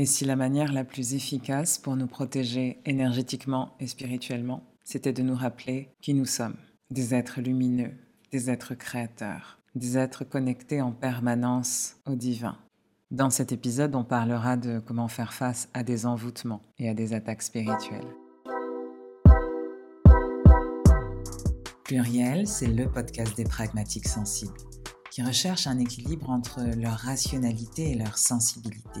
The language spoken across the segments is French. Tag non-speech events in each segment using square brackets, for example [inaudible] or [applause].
Et si la manière la plus efficace pour nous protéger énergétiquement et spirituellement, c'était de nous rappeler qui nous sommes, des êtres lumineux, des êtres créateurs, des êtres connectés en permanence au divin. Dans cet épisode, on parlera de comment faire face à des envoûtements et à des attaques spirituelles. Pluriel, c'est le podcast des pragmatiques sensibles qui recherchent un équilibre entre leur rationalité et leur sensibilité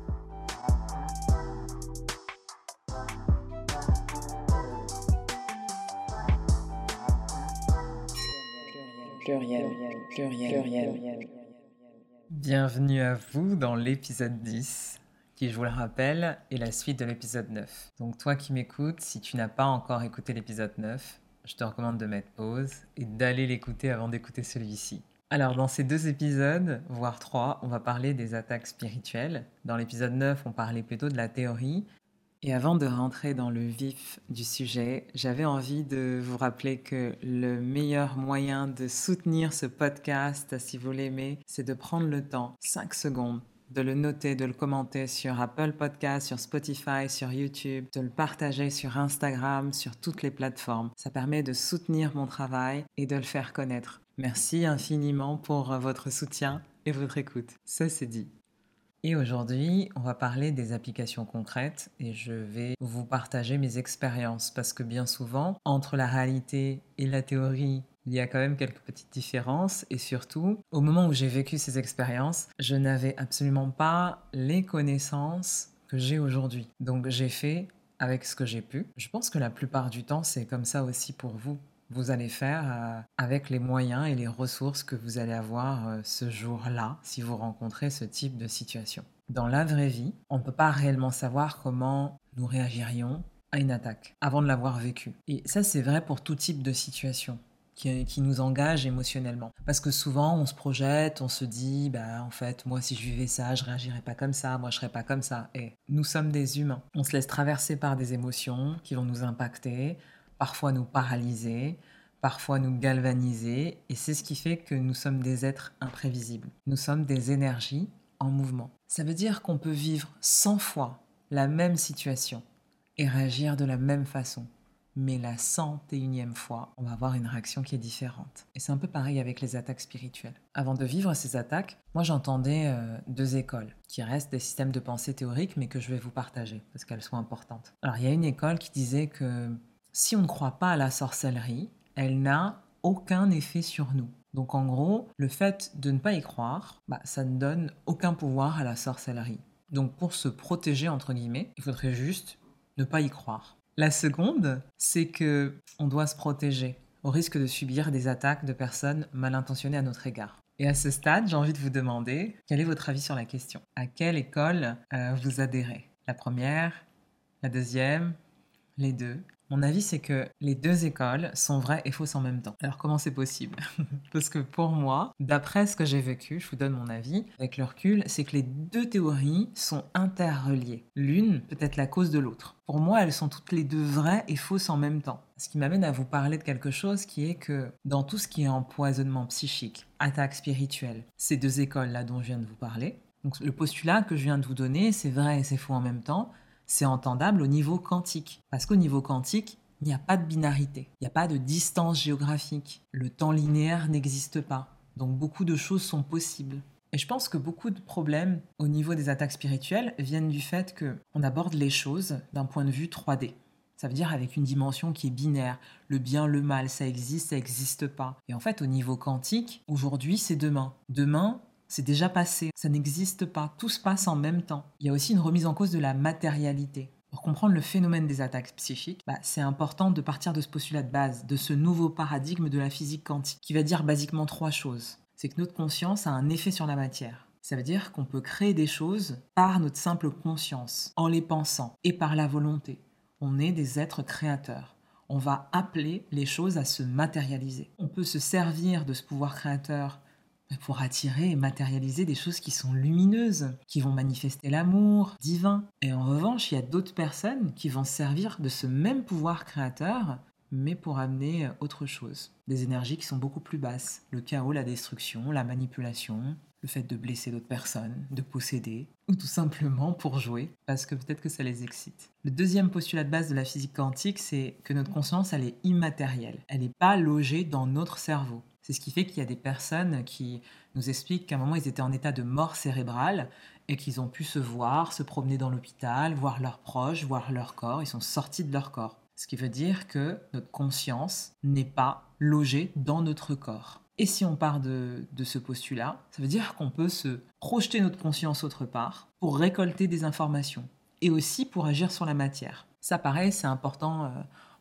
Bienvenue à vous dans l'épisode 10, qui, je vous le rappelle, est la suite de l'épisode 9. Donc toi qui m'écoutes, si tu n'as pas encore écouté l'épisode 9, je te recommande de mettre pause et d'aller l'écouter avant d'écouter celui-ci. Alors dans ces deux épisodes, voire trois, on va parler des attaques spirituelles. Dans l'épisode 9, on parlait plutôt de la théorie et avant de rentrer dans le vif du sujet, j'avais envie de vous rappeler que le meilleur moyen de soutenir ce podcast, si vous l'aimez, c'est de prendre le temps, 5 secondes, de le noter, de le commenter sur Apple Podcast, sur Spotify, sur YouTube, de le partager sur Instagram, sur toutes les plateformes. Ça permet de soutenir mon travail et de le faire connaître. Merci infiniment pour votre soutien et votre écoute. Ça c'est dit. Et aujourd'hui, on va parler des applications concrètes et je vais vous partager mes expériences parce que bien souvent, entre la réalité et la théorie, il y a quand même quelques petites différences et surtout, au moment où j'ai vécu ces expériences, je n'avais absolument pas les connaissances que j'ai aujourd'hui. Donc j'ai fait avec ce que j'ai pu. Je pense que la plupart du temps, c'est comme ça aussi pour vous vous allez faire euh, avec les moyens et les ressources que vous allez avoir euh, ce jour-là si vous rencontrez ce type de situation. Dans la vraie vie, on ne peut pas réellement savoir comment nous réagirions à une attaque avant de l'avoir vécue. Et ça, c'est vrai pour tout type de situation. Qui, nous engage émotionnellement. Parce que souvent, on se projette, on se dit, bah, en fait, moi, si je vivais ça, je réagirais pas comme ça, moi, je serais pas comme ça. Et nous sommes des humains. On se laisse traverser par des émotions qui vont nous impacter parfois nous paralyser, parfois nous galvaniser, et c'est ce qui fait que nous sommes des êtres imprévisibles. Nous sommes des énergies en mouvement. Ça veut dire qu'on peut vivre 100 fois la même situation et réagir de la même façon. Mais la 101e fois, on va avoir une réaction qui est différente. Et c'est un peu pareil avec les attaques spirituelles. Avant de vivre ces attaques, moi j'entendais euh, deux écoles, qui restent des systèmes de pensée théoriques, mais que je vais vous partager, parce qu'elles sont importantes. Alors il y a une école qui disait que si on ne croit pas à la sorcellerie, elle n'a aucun effet sur nous. Donc en gros, le fait de ne pas y croire, bah, ça ne donne aucun pouvoir à la sorcellerie. Donc pour se protéger entre guillemets, il faudrait juste ne pas y croire. La seconde, c'est que on doit se protéger au risque de subir des attaques de personnes mal intentionnées à notre égard. Et à ce stade, j'ai envie de vous demander quel est votre avis sur la question? À quelle école euh, vous adhérez? La première, la deuxième, les deux? Mon avis, c'est que les deux écoles sont vraies et fausses en même temps. Alors comment c'est possible? [laughs] Parce que pour moi, d'après ce que j'ai vécu, je vous donne mon avis, avec le recul, c'est que les deux théories sont interreliées. L'une peut être la cause de l'autre. Pour moi, elles sont toutes les deux vraies et fausses en même temps. Ce qui m'amène à vous parler de quelque chose qui est que dans tout ce qui est empoisonnement psychique, attaque spirituelle, ces deux écoles-là dont je viens de vous parler, donc le postulat que je viens de vous donner, c'est vrai et c'est faux en même temps, c'est entendable au niveau quantique. Parce qu'au niveau quantique, il n'y a pas de binarité, il n'y a pas de distance géographique, le temps linéaire n'existe pas. Donc beaucoup de choses sont possibles. Et je pense que beaucoup de problèmes au niveau des attaques spirituelles viennent du fait qu'on aborde les choses d'un point de vue 3D. Ça veut dire avec une dimension qui est binaire. Le bien, le mal, ça existe, ça n'existe pas. Et en fait, au niveau quantique, aujourd'hui, c'est demain. Demain, c'est déjà passé, ça n'existe pas, tout se passe en même temps. Il y a aussi une remise en cause de la matérialité. Pour comprendre le phénomène des attaques psychiques, bah, c'est important de partir de ce postulat de base, de ce nouveau paradigme de la physique quantique, qui va dire basiquement trois choses. C'est que notre conscience a un effet sur la matière. Ça veut dire qu'on peut créer des choses par notre simple conscience, en les pensant, et par la volonté. On est des êtres créateurs. on va appeler les choses à se matérialiser. On peut se servir de ce pouvoir créateur pour attirer et matérialiser des choses qui sont lumineuses, qui vont manifester l'amour divin. Et en revanche, il y a d'autres personnes qui vont servir de ce même pouvoir créateur, mais pour amener autre chose. Des énergies qui sont beaucoup plus basses. Le chaos, la destruction, la manipulation, le fait de blesser d'autres personnes, de posséder, ou tout simplement pour jouer, parce que peut-être que ça les excite. Le deuxième postulat de base de la physique quantique, c'est que notre conscience, elle est immatérielle. Elle n'est pas logée dans notre cerveau. C'est ce qui fait qu'il y a des personnes qui nous expliquent qu'à un moment, ils étaient en état de mort cérébrale et qu'ils ont pu se voir, se promener dans l'hôpital, voir leurs proches, voir leur corps. Ils sont sortis de leur corps. Ce qui veut dire que notre conscience n'est pas logée dans notre corps. Et si on part de, ce postulat, ça veut dire qu'on peut se projeter notre conscience autre part pour récolter des informations et aussi pour agir sur la matière. Ça, pareil, c'est important euh,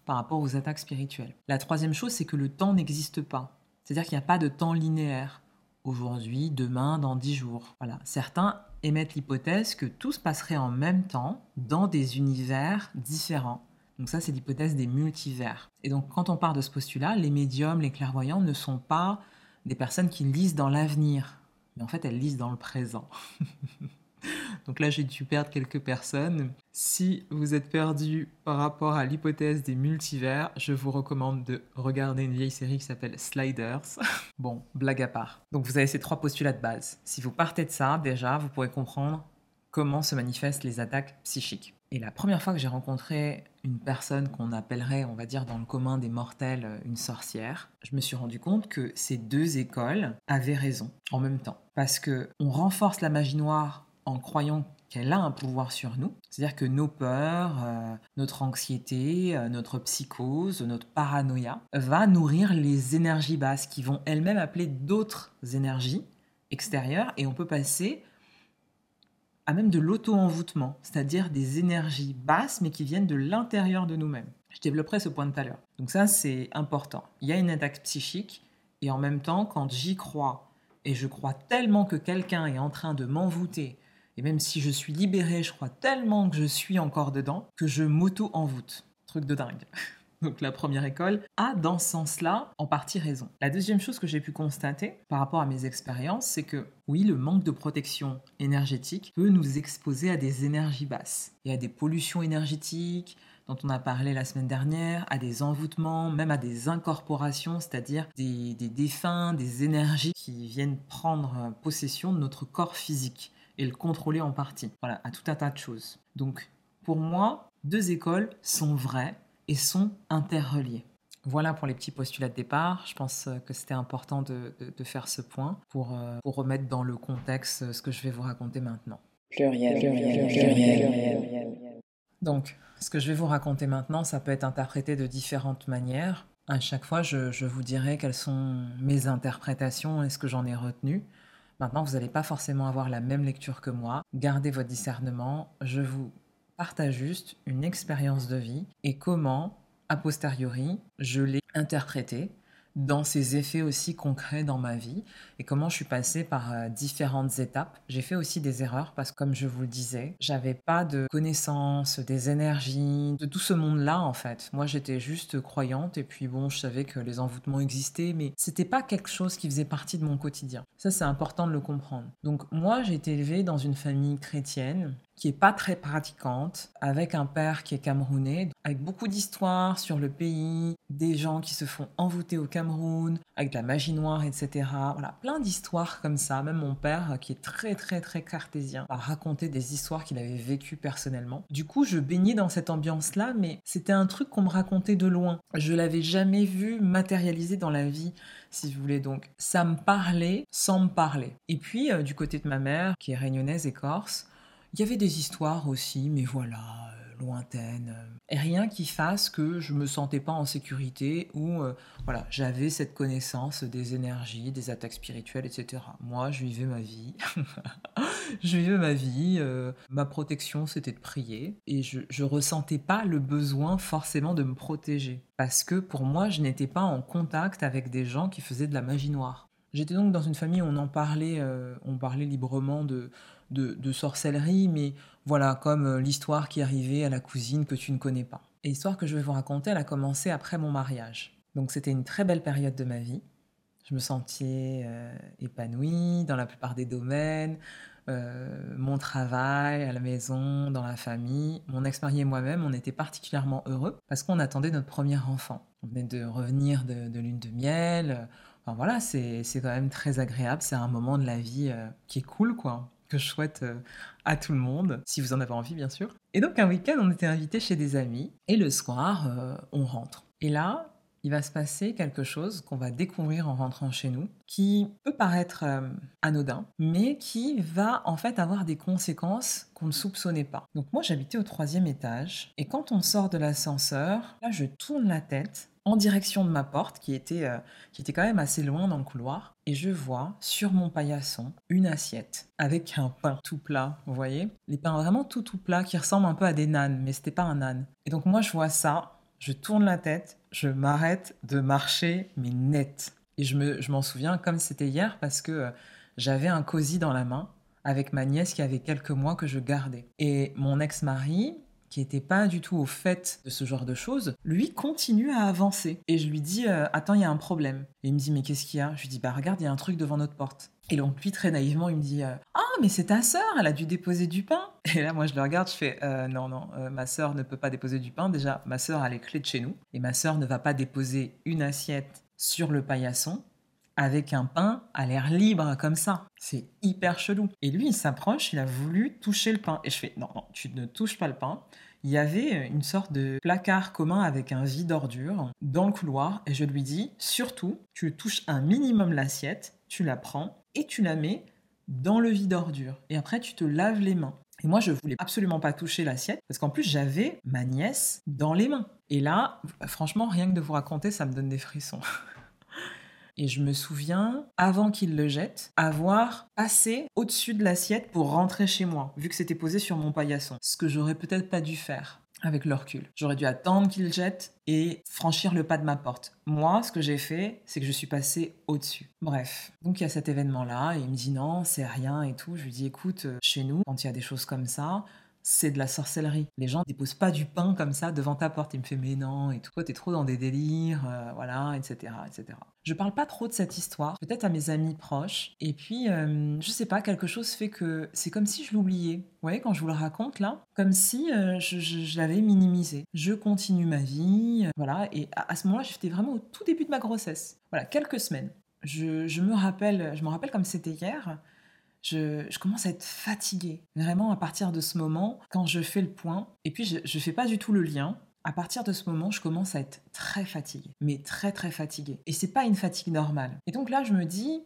par rapport aux attaques spirituelles. La troisième chose, c'est que le temps n'existe pas. C'est-à-dire qu'il n'y a pas de temps linéaire. Aujourd'hui, demain, dans dix jours. Voilà. Certains émettent l'hypothèse que tout se passerait en même temps dans des univers différents. Donc ça, c'est l'hypothèse des multivers. Et donc quand on part de ce postulat, les médiums, les clairvoyants ne sont pas des personnes qui lisent dans l'avenir, mais en fait, elles lisent dans le présent. [laughs] [laughs] Donc là, j'ai dû perdre quelques personnes. Si vous êtes perdu par rapport à l'hypothèse des multivers, je vous recommande de regarder une vieille série qui s'appelle Sliders. [laughs] bon, blague à part. Donc vous avez ces trois postulats de base. Si vous partez de ça, déjà, vous pourrez comprendre comment se manifestent les attaques psychiques. Et la première fois que j'ai rencontré une personne qu'on appellerait, on va dire, dans le commun des mortels, une sorcière, je me suis rendu compte que ces deux écoles avaient raison en même temps. Parce que on renforce la magie noire en croyant qu'elle a un pouvoir sur nous. C'est-à-dire que nos peurs, euh, notre anxiété, euh, notre psychose, notre paranoïa va nourrir les énergies basses qui vont elles-mêmes appeler d'autres énergies extérieures et on peut passer à même de l'auto-envoûtement, c'est-à-dire des énergies basses mais qui viennent de l'intérieur de nous-mêmes. Je développerai ce point tout à l'heure. Donc ça, c'est important. Il y a une attaque psychique et en même temps, quand j'y crois et je crois tellement que quelqu'un est en train de m'envoûter, et même si je suis libéré, je crois tellement que je suis encore dedans que je m'auto-envoûte. Truc de dingue. [laughs] Donc la première école a dans ce sens-là en partie raison. La deuxième chose que j'ai pu constater par rapport à mes expériences, c'est que oui, le manque de protection énergétique peut nous exposer à des énergies basses et à des pollutions énergétiques dont on a parlé la semaine dernière, à des envoûtements, même à des incorporations, c'est-à-dire des, des défunts, des énergies qui viennent prendre possession de notre corps physique et le contrôler en partie. Voilà, à tout un tas de choses. Donc, pour moi, deux écoles sont vraies et sont interreliées. Voilà pour les petits postulats de départ. Je pense euh, que c'était important de, faire ce point pour, euh, pour remettre dans le contexte euh, ce que je vais vous raconter maintenant. Pluriel, pluriel, pluriel. Donc, ce que je vais vous raconter maintenant, ça peut être interprété de différentes manières. À chaque fois, je, je vous dirai quelles sont mes interprétations et ce que j'en ai retenu. Maintenant, vous n'allez pas forcément avoir la même lecture que moi. Gardez votre discernement. Je vous partage juste une expérience de vie et comment, a posteriori, je l'ai interprétée dans ces effets aussi concrets dans ma vie et comment je suis passée par euh, différentes étapes. J'ai fait aussi des erreurs parce que comme je vous le disais, j'avais pas de connaissances, des énergies, de tout ce monde-là en fait. Moi j'étais juste croyante et puis bon, je savais que les envoûtements existaient mais c'était pas quelque chose qui faisait partie de mon quotidien. Ça c'est important de le comprendre. Donc moi j'ai été élevée dans une famille chrétienne qui est pas très pratiquante, avec un père qui est camerounais, avec beaucoup d'histoires sur le pays, des gens qui se font envoûter au Cameroun, avec de la magie noire, etc. Voilà, plein d'histoires comme ça. Même mon père, qui est très très très cartésien, a raconté des histoires qu'il avait vécues personnellement. Du coup, je baignais dans cette ambiance-là, mais c'était un truc qu'on me racontait de loin. Je l'avais jamais vu matérialisé dans la vie si vous voulez. Donc, ça me parlait sans me parler. Et puis, euh, du côté de ma mère, qui est réunionnaise et corse, il y avait des histoires aussi, mais voilà, euh, lointaines. Et rien qui fasse que je me sentais pas en sécurité ou euh, voilà, j'avais cette connaissance des énergies, des attaques spirituelles, etc. Moi, je vivais ma vie. [laughs] je vivais ma vie. Euh, ma protection, c'était de prier. Et je, je ressentais pas le besoin forcément de me protéger. Parce que pour moi, je n'étais pas en contact avec des gens qui faisaient de la magie noire. J'étais donc dans une famille où on en parlait, on parlait librement de, de, sorcellerie, mais voilà, comme euh, l'histoire qui arrivait à la cousine que tu ne connais pas. Et l'histoire que je vais vous raconter, elle a commencé après mon mariage. Donc c'était une très belle période de ma vie. Je me sentais euh, épanouie dans la plupart des domaines. Euh, mon travail, à la maison, dans la famille. Mon ex-mari et moi-même, on était particulièrement heureux parce qu'on attendait notre premier enfant. On venait de revenir de, lune de miel. Enfin voilà, c'est quand même très agréable. C'est un moment de la vie qui est cool, quoi que je souhaite euh, à tout le monde, si vous en avez envie bien sûr. Et donc un week-end, on était invité chez des amis, et le soir, on rentre. Et là, il va se passer quelque chose qu'on va découvrir en rentrant chez nous, qui peut paraître euh, anodin, mais qui va en fait avoir des conséquences qu'on ne soupçonnait pas. Donc moi j'habitais au troisième étage, et quand on sort de l'ascenseur, là je tourne la tête en direction de ma porte, qui était, euh, qui était quand même assez loin dans le couloir, et je vois sur mon paillasson une assiette avec un pain tout plat, vous voyez Les pains vraiment tout tout plats qui ressemblent un peu à des nanes, mais c'était pas un âne. Et donc moi je vois ça, je tourne la tête, je m'arrête de marcher, mais net. Et je, me, je m'en souviens comme c'était hier parce que euh, j'avais un cosy dans la main avec ma nièce qui avait quelques mois que je gardais. Et mon ex-mari, qui n'était pas du tout au fait de ce genre de choses, lui continue à avancer. Et je lui dis euh, Attends, il y a un problème. Et il me dit Mais qu'est-ce qu'il y a? Je lui dis Bah regarde, il y a un truc devant notre porte. Et donc lui, très naïvement, il me dit euh, Ah, mais c'est ta sœur, elle a dû déposer du pain. [laughs] Et là, moi, je le regarde, je fais euh, Non, non, ma sœur ne peut pas déposer du pain. Déjà, ma sœur a les clés de chez nous. Et ma sœur ne va pas déposer une assiette sur le paillasson avec un pain à l'air libre comme ça. C'est hyper chelou. Et lui, il s'approche, il a voulu toucher le pain. Et je fais Non, non, tu ne touches pas le pain. Il y avait une sorte de placard commun avec un vide d'ordure dans le couloir. Et je lui dis Surtout, tu touches un minimum l'assiette, tu la prends et tu la mets dans le vide ordure. Et après, tu te laves les mains. Et moi, je voulais absolument pas toucher l'assiette parce qu'en plus, j'avais ma nièce dans les mains. Et là, franchement, rien que de vous raconter, ça me donne des frissons. [laughs] Et je me souviens, avant qu'il le jette, avoir passé au-dessus de l'assiette pour rentrer chez moi, vu que c'était posé sur mon paillasson. Ce que j'aurais peut-être pas dû faire avec le recul. J'aurais dû attendre qu'il jette et franchir le pas de ma porte. Moi, ce que j'ai fait, c'est que je suis passé au-dessus. Bref, donc il y a cet événement-là et il me dit non, c'est rien et tout. Je lui dis écoute, euh, chez nous, quand il y a des choses comme ça, c'est de la sorcellerie. Les gens déposent pas du pain comme ça devant ta porte. Il me fait mais non et tout. T'es trop dans des délires, euh, voilà, etc., etc. Je parle pas trop de cette histoire, peut-être à mes amis proches. Et puis, euh, je sais pas, quelque chose fait que c'est comme si je l'oubliais. Vous voyez, quand je vous le raconte là, comme si euh, je, l'avais minimisé. Je continue ma vie, voilà. Et à, ce moment-là, j'étais vraiment au tout début de ma grossesse. Voilà, quelques semaines. Je me rappelle, je me rappelle comme c'était hier je, commence à être fatiguée. Vraiment, à partir de ce moment, quand je fais le point, et puis je ne fais pas du tout le lien, à partir de ce moment, je commence à être très fatiguée, mais très très fatiguée. Et c'est pas une fatigue normale. Et donc là, je me dis,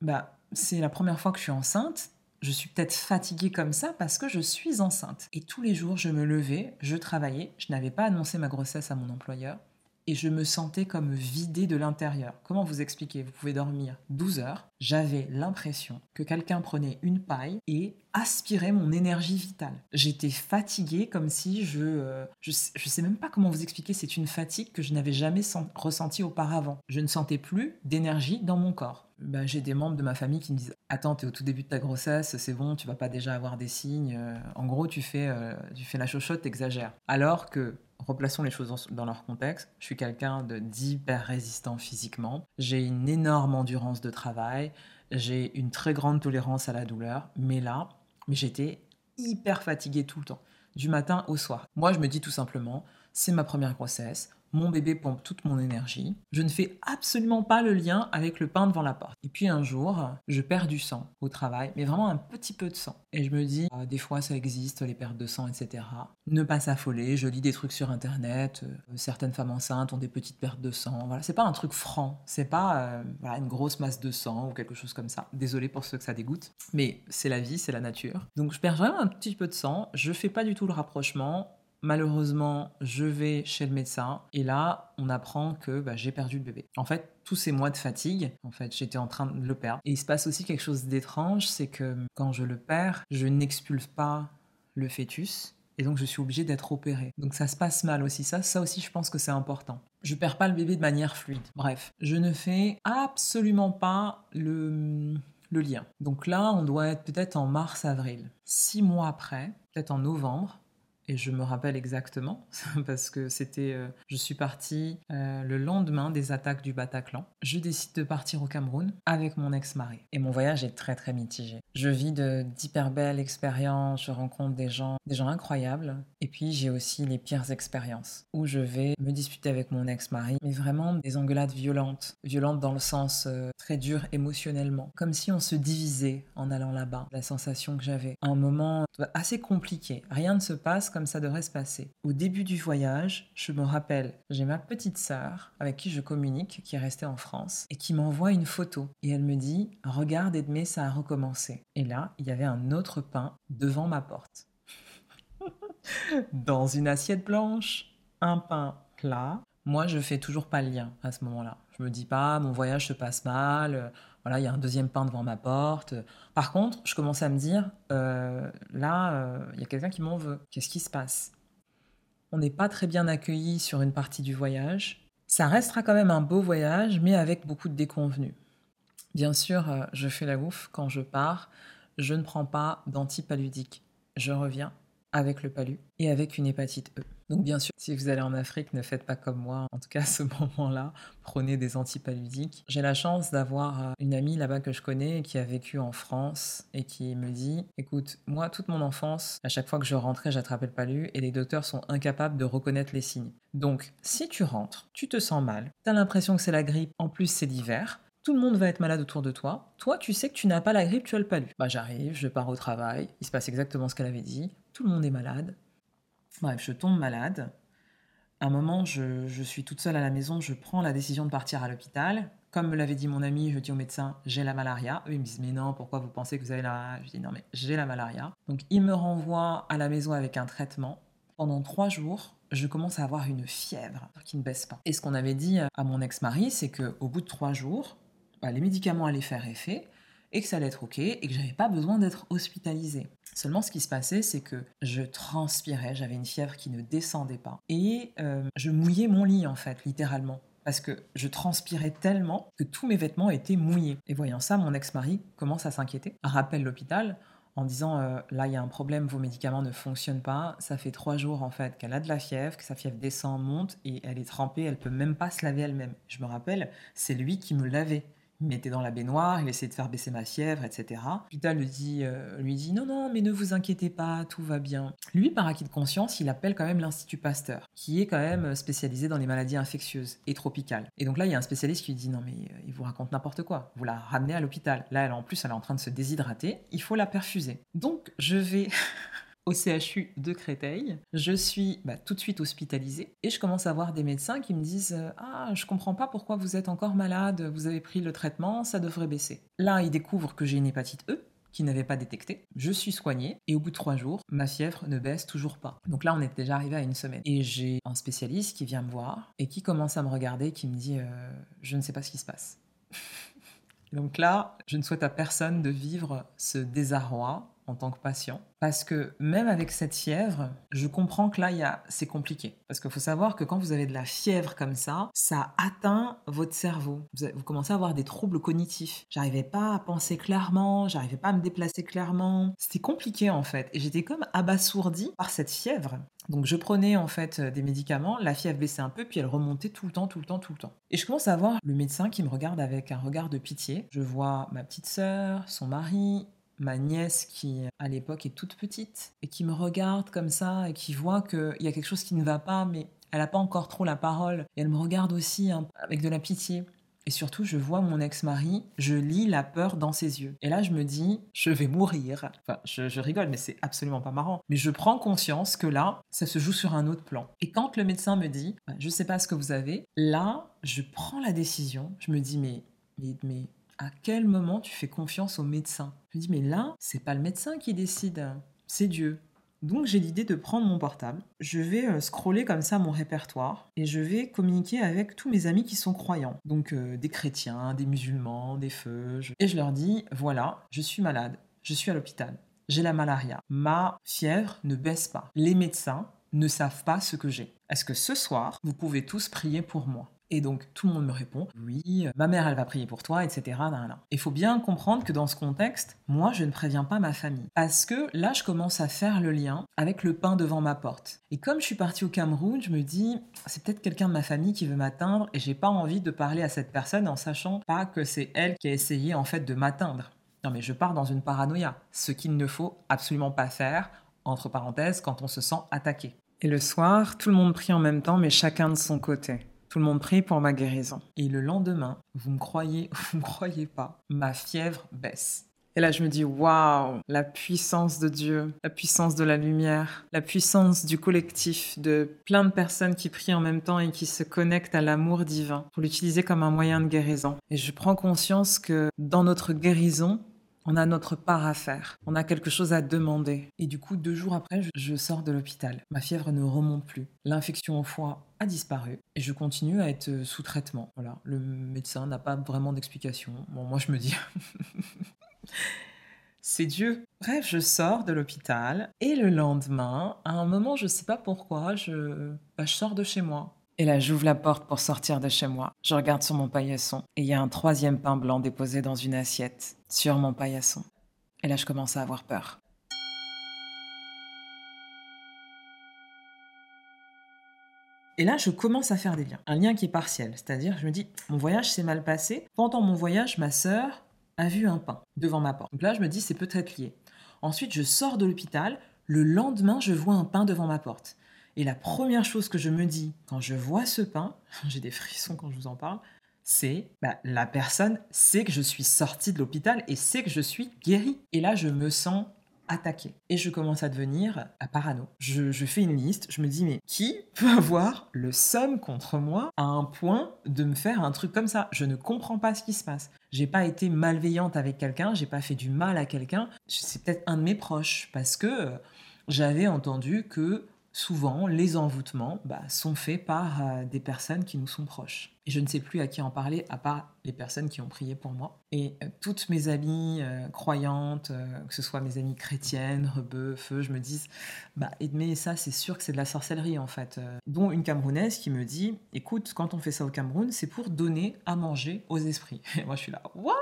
bah, c'est la première fois que je suis enceinte. Je suis peut-être fatiguée comme ça parce que je suis enceinte. Et tous les jours, je me levais, je travaillais. Je n'avais pas annoncé ma grossesse à mon employeur et je me sentais comme vidée de l'intérieur. Comment vous expliquer? Vous pouvez dormir 12 heures. J'avais l'impression que quelqu'un prenait une paille et aspirait mon énergie vitale. J'étais fatiguée comme si je, euh, je, sais même pas comment vous expliquer. C'est une fatigue que je n'avais jamais ressentie auparavant. Je ne sentais plus d'énergie dans mon corps. Ben, j'ai des membres de ma famille qui me disent Attends, t'es au tout début de ta grossesse, c'est bon, tu vas pas déjà avoir des signes. Euh, en gros, tu fais, euh, tu fais la chochotte, t'exagères. Alors que replaçons les choses dans leur contexte. Je suis quelqu'un d'hyper résistant physiquement. J'ai une énorme endurance de travail. J'ai une très grande tolérance à la douleur. Mais là, j'étais hyper fatiguée tout le temps, du matin au soir. Moi, je me dis tout simplement, c'est ma première grossesse mon bébé pompe toute mon énergie. Je ne fais absolument pas le lien avec le pain devant la porte. Et puis un jour, je perds du sang au travail, mais vraiment un petit peu de sang. Et je me dis, ah, des fois ça existe, les pertes de sang, etc. Ne pas s'affoler, je lis des trucs sur internet, euh, certaines femmes enceintes ont des petites pertes de sang. Voilà, c'est pas un truc franc, c'est pas euh, une grosse masse de sang ou quelque chose comme ça. Désolé pour ceux que ça dégoûte, mais c'est la vie, c'est la nature. Donc je perds vraiment un petit peu de sang, je fais pas du tout le rapprochement, Malheureusement, je vais chez le médecin et là, on apprend que bah, j'ai perdu le bébé. En fait, tous ces mois de fatigue, en fait, j'étais en train de le perdre. Et il se passe aussi quelque chose d'étrange, c'est que quand je le perds, je n'expulse pas le fœtus. Et donc, je suis obligée d'être opérée. Donc, ça se passe mal aussi. Ça, ça aussi, je pense que c'est important. Je perds pas le bébé de manière fluide. Bref, je ne fais absolument pas le, le lien. Donc là, on doit être peut-être en mars-avril. Six mois après, peut-être en novembre, et je me rappelle exactement [laughs] parce que c'était, euh, je suis partie euh, le lendemain des attaques du Bataclan. Je décide de partir au Cameroun avec mon ex-mari et mon voyage est très très mitigé. Je vis d'hyper belles expériences, je rencontre des gens, des gens incroyables et puis j'ai aussi les pires expériences où je vais me disputer avec mon ex-mari, mais vraiment des engueulades violentes, violentes dans le sens euh, très dur émotionnellement, comme si on se divisait en allant là-bas. La sensation que j'avais, un moment assez compliqué. Rien ne se passe comme ça devrait se passer. Au début du voyage, je me rappelle, j'ai ma petite sœur avec qui je communique, qui est restée en France, et qui m'envoie une photo. Et elle me dit Regarde, Edmé, ça a recommencé. Et là, il y avait un autre pain devant ma porte. Dans une assiette blanche, un pain plat. Moi, je fais toujours pas le lien à ce moment-là. Je me dis pas, mon voyage se passe mal, voilà, il y a un deuxième pain devant ma porte. Par contre, je commence à me dire, euh, là, euh, il y a quelqu'un qui m'en veut. Qu'est-ce qui se passe? On n'est pas très bien accueillis sur une partie du voyage. Ça restera quand même un beau voyage, mais avec beaucoup de déconvenus. Bien sûr, euh, je fais la ouf quand je pars. Je ne prends pas d'antipaludique. Je reviens avec le palu et avec une hépatite E. Donc bien sûr, si vous allez en Afrique, ne faites pas comme moi. En tout cas, à ce [laughs] moment-là, prenez des antipaludiques. J'ai la chance d'avoir euh, une amie là-bas que je connais qui a vécu en France et qui me dit, écoute, moi, toute mon enfance, à chaque fois que je rentrais, j'attrapais le palu et les docteurs sont incapables de reconnaître les signes. Donc, si tu rentres, tu te sens mal, tu as l'impression que c'est la grippe, en plus c'est l'hiver, tout le monde va être malade autour de toi. Toi, tu sais que tu n'as pas la grippe, tu as le palu. Bah, j'arrive, je pars au travail, il se passe exactement ce qu'elle avait dit. Tout le monde est malade. Bref, je tombe malade. À un moment, je, suis toute seule à la maison, je prends la décision de partir à l'hôpital. Comme me l'avait dit mon ami, je dis au médecin, j'ai la malaria. Eux, ils me disent, mais non, pourquoi vous pensez que vous avez la... Je dis, non, mais j'ai la malaria. Donc, il me renvoie à la maison avec un traitement. Pendant trois jours, je commence à avoir une fièvre qui ne baisse pas. Et ce qu'on avait dit à mon ex-mari, c'est qu'au bout de trois jours, bah, les médicaments allaient faire effet et que ça allait être ok et que j'avais pas besoin d'être hospitalisée. Seulement, ce qui se passait, c'est que je transpirais, j'avais une fièvre qui ne descendait pas et euh, je mouillais mon lit en fait, littéralement. Parce que je transpirais tellement que tous mes vêtements étaient mouillés. Et voyant ça, mon ex-mari commence à s'inquiéter, rappelle l'hôpital en disant euh, là il y a un problème, vos médicaments ne fonctionnent pas. Ça fait trois jours en fait qu'elle a de la fièvre, que sa fièvre descend, monte et elle est trempée, elle peut même pas se laver elle-même. Je me rappelle, c'est lui qui me lavait mettait dans la baignoire, il essayait de faire baisser ma fièvre, etc. L'hôpital lui dit, euh, lui dit non, non, mais ne vous inquiétez pas, tout va bien. Lui, par acquis de conscience, il appelle quand même l'Institut Pasteur, qui est quand même spécialisé dans les maladies infectieuses et tropicales. Et donc là, il y a un spécialiste qui lui dit non, mais euh, il vous raconte n'importe quoi. Vous la ramenez à l'hôpital. Là, elle, en plus, elle est en train de se déshydrater. Il faut la perfuser. Donc, je vais. [laughs] au CHU de Créteil. Je suis bah, tout de suite hospitalisée et je commence à voir des médecins qui me disent euh, Ah, je comprends pas pourquoi vous êtes encore malade, vous avez pris le traitement, ça devrait baisser. Là, ils découvrent que j'ai une hépatite E qui n'avait pas détecté. Je suis soignée et au bout de trois jours, ma fièvre ne baisse toujours pas. Donc là, on est déjà arrivé à une semaine. Et j'ai un spécialiste qui vient me voir et qui commence à me regarder, qui me dit euh, Je ne sais pas ce qui se passe. [laughs] Donc là, je ne souhaite à personne de vivre ce désarroi en tant que patient. Parce que même avec cette fièvre, je comprends que là, a... c'est compliqué. Parce qu'il faut savoir que quand vous avez de la fièvre comme ça, ça atteint votre cerveau. Vous, commencez à avoir des troubles cognitifs. J'arrivais pas à penser clairement, j'arrivais pas à me déplacer clairement. C'était compliqué en fait. Et j'étais comme abasourdie par cette fièvre. Donc je prenais en fait des médicaments, la fièvre baissait un peu, puis elle remontait tout le temps, tout le temps, tout le temps. Et je commence à voir le médecin qui me regarde avec un regard de pitié. Je vois ma petite sœur, son mari, ma nièce qui à l'époque est toute petite et qui me regarde comme ça et qui voit qu'il y a quelque chose qui ne va pas, mais elle n'a pas encore trop la parole. Et elle me regarde aussi hein, avec de la pitié. Et surtout, je vois mon ex-mari, je lis la peur dans ses yeux. Et là, je me dis, je vais mourir. Enfin, je, rigole, mais c'est absolument pas marrant. Mais je prends conscience que là, ça se joue sur un autre plan. Et quand le médecin me dit, je sais pas ce que vous avez, là, je prends la décision. Je me dis, mais, mais à quel moment tu fais confiance au médecin? Je me dis, mais là, c'est pas le médecin qui décide, c'est Dieu. Donc j'ai l'idée de prendre mon portable, je vais euh, scroller comme ça mon répertoire et je vais communiquer avec tous mes amis qui sont croyants. Donc euh, des chrétiens, des musulmans, des feux. Et je leur dis, voilà, je suis malade, je suis à l'hôpital, j'ai la malaria, ma fièvre ne baisse pas. Les médecins ne savent pas ce que j'ai. Est-ce que ce soir, vous pouvez tous prier pour moi? Et donc tout le monde me répond oui, ma mère elle va prier pour toi, etc. Il faut bien comprendre que dans ce contexte, moi je ne préviens pas ma famille parce que là je commence à faire le lien avec le pain devant ma porte. Et comme je suis partie au Cameroun, je me dis c'est peut-être quelqu'un de ma famille qui veut m'atteindre et j'ai pas envie de parler à cette personne en sachant pas que c'est elle qui a essayé en fait de m'atteindre. Non mais je pars dans une paranoïa, ce qu'il ne faut absolument pas faire entre parenthèses quand on se sent attaqué. Et le soir, tout le monde prie en même temps mais chacun de son côté. Tout le monde prie pour ma guérison. Et le lendemain, vous me croyez ou vous me croyez pas, ma fièvre baisse. Et là, je me dis, waouh, la puissance de Dieu, la puissance de la lumière, la puissance du collectif, de plein de personnes qui prient en même temps et qui se connectent à l'amour divin pour l'utiliser comme un moyen de guérison. Et je prends conscience que dans notre guérison, on a notre part à faire, on a quelque chose à demander. Et du coup, deux jours après, je sors de l'hôpital. Ma fièvre ne remonte plus. L'infection au foie a disparu et je continue à être sous traitement. Voilà, le médecin n'a pas vraiment d'explication. Bon, moi je me dis [laughs] c'est Dieu. Bref, je sors de l'hôpital et le lendemain, à un moment, je ne sais pas pourquoi, je, bah, je sors de chez moi. Et là, j'ouvre la porte pour sortir de chez moi. Je regarde sur mon paillasson et il y a un troisième pain blanc déposé dans une assiette sur mon paillasson. Et là, je commence à avoir peur. Et là, je commence à faire des liens. Un lien qui est partiel, c'est-à-dire, je me dis, mon voyage s'est mal passé. Pendant mon voyage, ma sœur a vu un pain devant ma porte. Donc là, je me dis, c'est peut-être lié. Ensuite, je sors de l'hôpital. Le lendemain, je vois un pain devant ma porte. Et la première chose que je me dis quand je vois ce pain, [laughs] j'ai des frissons quand je vous en parle, c'est bah, la personne sait que je suis sortie de l'hôpital et sait que je suis guérie. Et là, je me sens attaqué. Et je commence à devenir à parano. Je, fais une liste, je me dis, mais qui peut avoir le somme contre moi à un point de me faire un truc comme ça? Je ne comprends pas ce qui se passe. J'ai pas été malveillante avec quelqu'un, j'ai pas fait du mal à quelqu'un. C'est peut-être un de mes proches parce que j'avais entendu que souvent, les envoûtements bah, sont faits par euh, des personnes qui nous sont proches. Et je ne sais plus à qui en parler, à part les personnes qui ont prié pour moi. Et euh, toutes mes amies euh, croyantes, que ce soit mes amies chrétiennes, rebeux, feu, je me dis, bah, Edmé, ça, c'est sûr que c'est de la sorcellerie, en fait. dont une Camerounaise qui me dit, écoute, quand on fait ça au Cameroun, c'est pour donner à manger aux esprits. [laughs] Et moi, je suis là, what?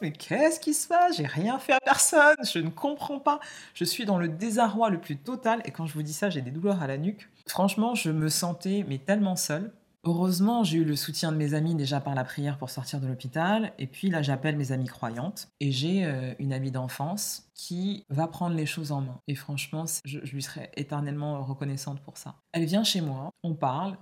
Mais qu'est-ce qui se passe? J'ai rien fait à personne, je ne comprends pas. Je suis dans le désarroi le plus total et quand je vous dis ça, j'ai des douleurs à la nuque. Franchement, je me sentais mais tellement seule. Heureusement, j'ai eu le soutien de mes amis déjà par la prière pour sortir de l'hôpital. Et puis là, j'appelle mes amies croyantes. Et j'ai euh, une amie d'enfance qui va prendre les choses en main. Et franchement, je, je lui serai éternellement reconnaissante pour ça. Elle vient chez moi, on parle,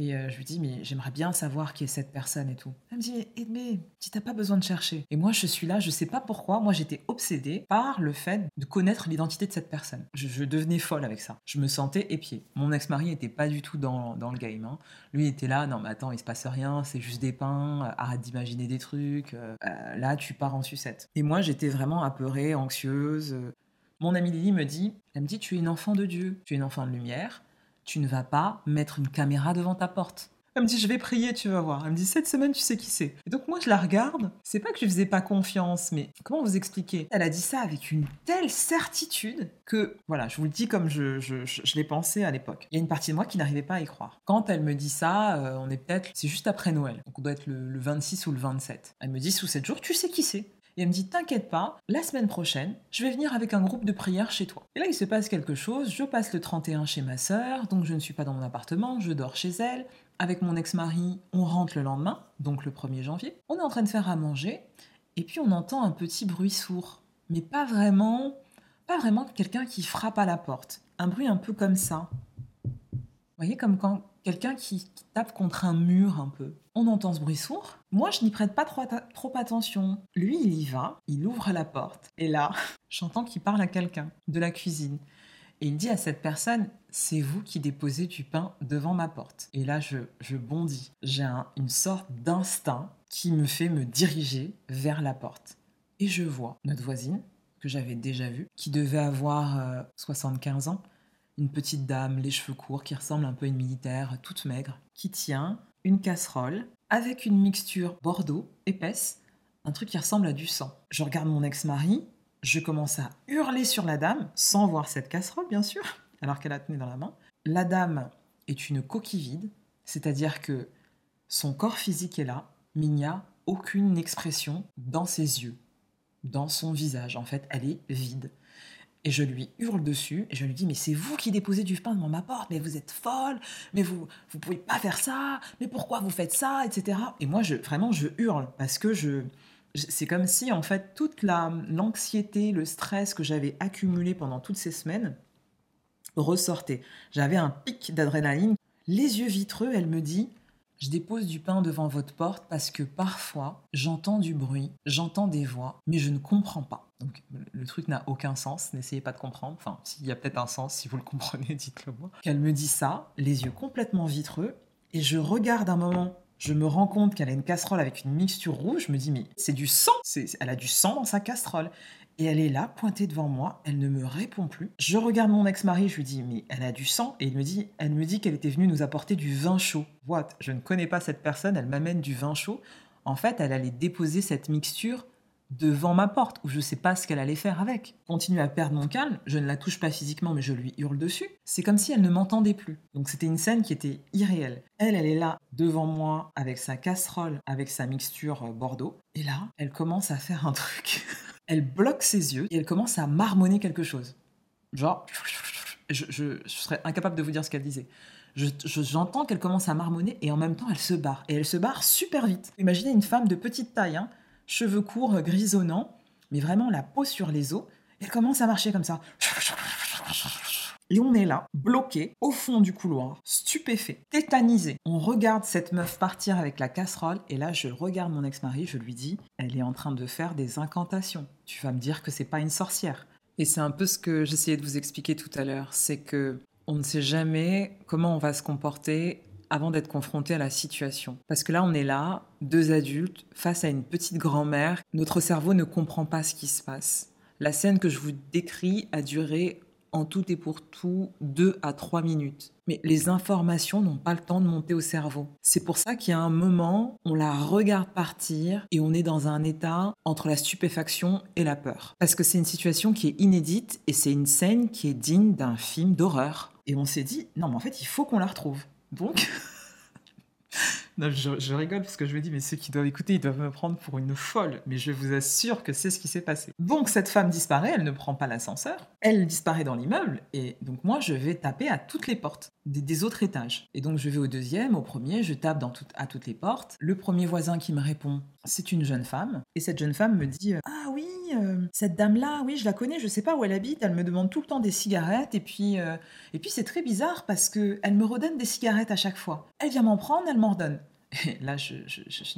et euh, je lui dis, mais j'aimerais bien savoir qui est cette personne et tout. Elle me dit, mais tu n'as pas besoin de chercher. Et moi, je suis là, je sais pas pourquoi. Moi, j'étais obsédée par le fait de connaître l'identité de cette personne. Je, devenais folle avec ça. Je me sentais épiée. Mon ex-mari n'était pas du tout dans, dans le game. Hein. Lui était là, non, mais attends, il se passe rien, c'est juste des pains, euh, arrête d'imaginer des trucs. Euh, là, tu pars en sucette. Et moi, j'étais vraiment apeurée, anxieuse. Mon amie Lily me dit, elle me dit, tu es une enfant de Dieu, tu es une enfant de lumière tu ne vas pas mettre une caméra devant ta porte. Elle me dit, je vais prier, tu vas voir. Elle me dit, cette semaine, tu sais qui c'est. Et donc, moi, je la regarde. C'est pas que je faisais pas confiance, mais comment vous expliquer? Elle a dit ça avec une telle certitude que, voilà, je vous le dis comme je, je, l'ai pensé à l'époque. Il y a une partie de moi qui n'arrivait pas à y croire. Quand elle me dit ça, euh, on est peut-être, c'est juste après Noël. Donc, on doit être le, le 26 ou le 27. Elle me dit, sous 7 jours, tu sais qui c'est et elle me dit T'inquiète pas, la semaine prochaine, je vais venir avec un groupe de prière chez toi. Et là, il se passe quelque chose. Je passe le 31 chez ma sœur, donc je ne suis pas dans mon appartement, je dors chez elle. Avec mon ex-mari, on rentre le lendemain, donc le 1er janvier. On est en train de faire à manger, et puis on entend un petit bruit sourd. Mais pas vraiment, pas vraiment quelqu'un qui frappe à la porte. Un bruit un peu comme ça. Vous voyez, comme quand quelqu'un qui, tape contre un mur un peu. On entend ce bruit sourd. Moi, je n'y prête pas trop, attention. Lui, il y va, il ouvre la porte. Et là, [laughs] j'entends qu'il parle à quelqu'un de la cuisine. Et il dit à cette personne, c'est vous qui déposez du pain devant ma porte. Et là, je, je bondis. J'ai une sorte d'instinct qui me fait me diriger vers la porte. Et je vois notre voisine, que j'avais déjà vue, qui devait avoir 75 euh, ans, une petite dame, les cheveux courts, qui ressemble un peu à une militaire, toute maigre, qui tient une casserole avec une mixture bordeaux épaisse, un truc qui ressemble à du sang. Je regarde mon ex-mari, je commence à hurler sur la dame, sans voir cette casserole bien sûr, [laughs] alors qu'elle a tenu dans la main. La dame est une coquille vide, c'est-à-dire que Son corps physique est là, mais il n'y a aucune expression dans ses yeux, dans son visage. En fait, elle est vide. Et je lui hurle dessus et je lui dis mais c'est vous qui déposez du pain devant ma porte, mais vous êtes folle, mais vous vous pouvez pas faire ça, mais pourquoi vous faites ça, etc. Et moi je vraiment je hurle parce que je c'est comme si en fait toute la l'anxiété, le stress que j'avais accumulé pendant toutes ces semaines ressortait. J'avais un pic d'adrénaline. Les yeux vitreux, elle me dit je dépose du pain devant votre porte parce que parfois j'entends du bruit, j'entends des voix, mais je ne comprends pas. Donc le truc n'a aucun sens, n'essayez pas de comprendre. Enfin, s'il y a peut-être un sens, si vous le comprenez, [laughs] dites-le moi. Qu'elle me dit ça, les yeux complètement vitreux, et je regarde un moment. Je me rends compte qu'elle a une casserole avec une mixture rouge. Je me dis, mais c'est du sang. Elle a du sang dans sa casserole. Et elle est là, pointée devant moi, elle ne me répond plus. Je regarde mon ex-mari, je lui dis mais elle a du sang et il me dit elle me dit qu'elle était venue nous apporter du vin chaud. What? Je ne connais pas cette personne, elle m'amène du vin chaud. En fait, elle allait déposer cette mixture devant ma porte où je ne sais pas ce qu'elle allait faire avec. Continue à perdre mon calme, je ne la touche pas physiquement mais je lui hurle dessus. C'est comme si elle ne m'entendait plus. Donc c'était une scène qui était irréelle. Elle, elle est là devant moi avec sa casserole, avec sa mixture euh, Bordeaux. Et là, elle commence à faire un truc. [laughs] elle bloque ses yeux et elle commence à marmonner quelque chose. Genre, je, serais incapable de vous dire ce qu'elle disait. J'entends qu'elle commence à marmonner et en même temps elle se barre. Et elle se barre super vite. Imaginez une femme de petite taille, hein, cheveux courts, grisonnants, mais vraiment la peau sur les os. Elle commence à marcher comme ça. Et on est là, bloqué, au fond du couloir, stupéfait, tétanisé. On regarde cette meuf partir avec la casserole, et là je regarde mon ex-mari, je lui dis, elle est en train de faire des incantations. Tu vas me dire que c'est pas une sorcière. Et c'est un peu ce que j'essayais de vous expliquer tout à l'heure, c'est que on ne sait jamais comment on va se comporter avant d'être confronté à la situation. Parce que là, on est là, deux adultes, face à une petite grand-mère. Notre cerveau ne comprend pas ce qui se passe. La scène que je vous décris a duré en tout et pour tout deux à trois minutes. Mais les informations n'ont pas le temps de monter au cerveau. C'est pour ça qu'il y a un moment, on la regarde partir et on est dans un état entre la stupéfaction et la peur. Parce que c'est une situation qui est inédite et c'est une scène qui est digne d'un film d'horreur. Et on s'est dit, non mais en fait, il faut qu'on la retrouve. Donc... [laughs] je, rigole parce que je me dis, mais ceux qui doivent écouter, ils doivent me prendre pour une folle. Mais je vous assure que c'est ce qui s'est passé. Donc cette femme disparaît, elle ne prend pas l'ascenseur, elle disparaît dans l'immeuble, et donc moi je vais taper à toutes les portes des, autres étages. Et donc je vais au deuxième, au premier, je tape à toutes les portes. Le premier voisin qui me répond, c'est une jeune femme. Et cette jeune femme me dit, euh, ah oui, euh, cette dame-là, oui, je la connais, je sais pas où elle habite, elle me demande tout le temps des cigarettes, et puis, euh, et puis c'est très bizarre parce qu'elle me redonne des cigarettes à chaque fois. Elle vient m'en prendre, elle m'en redonne. Là, je,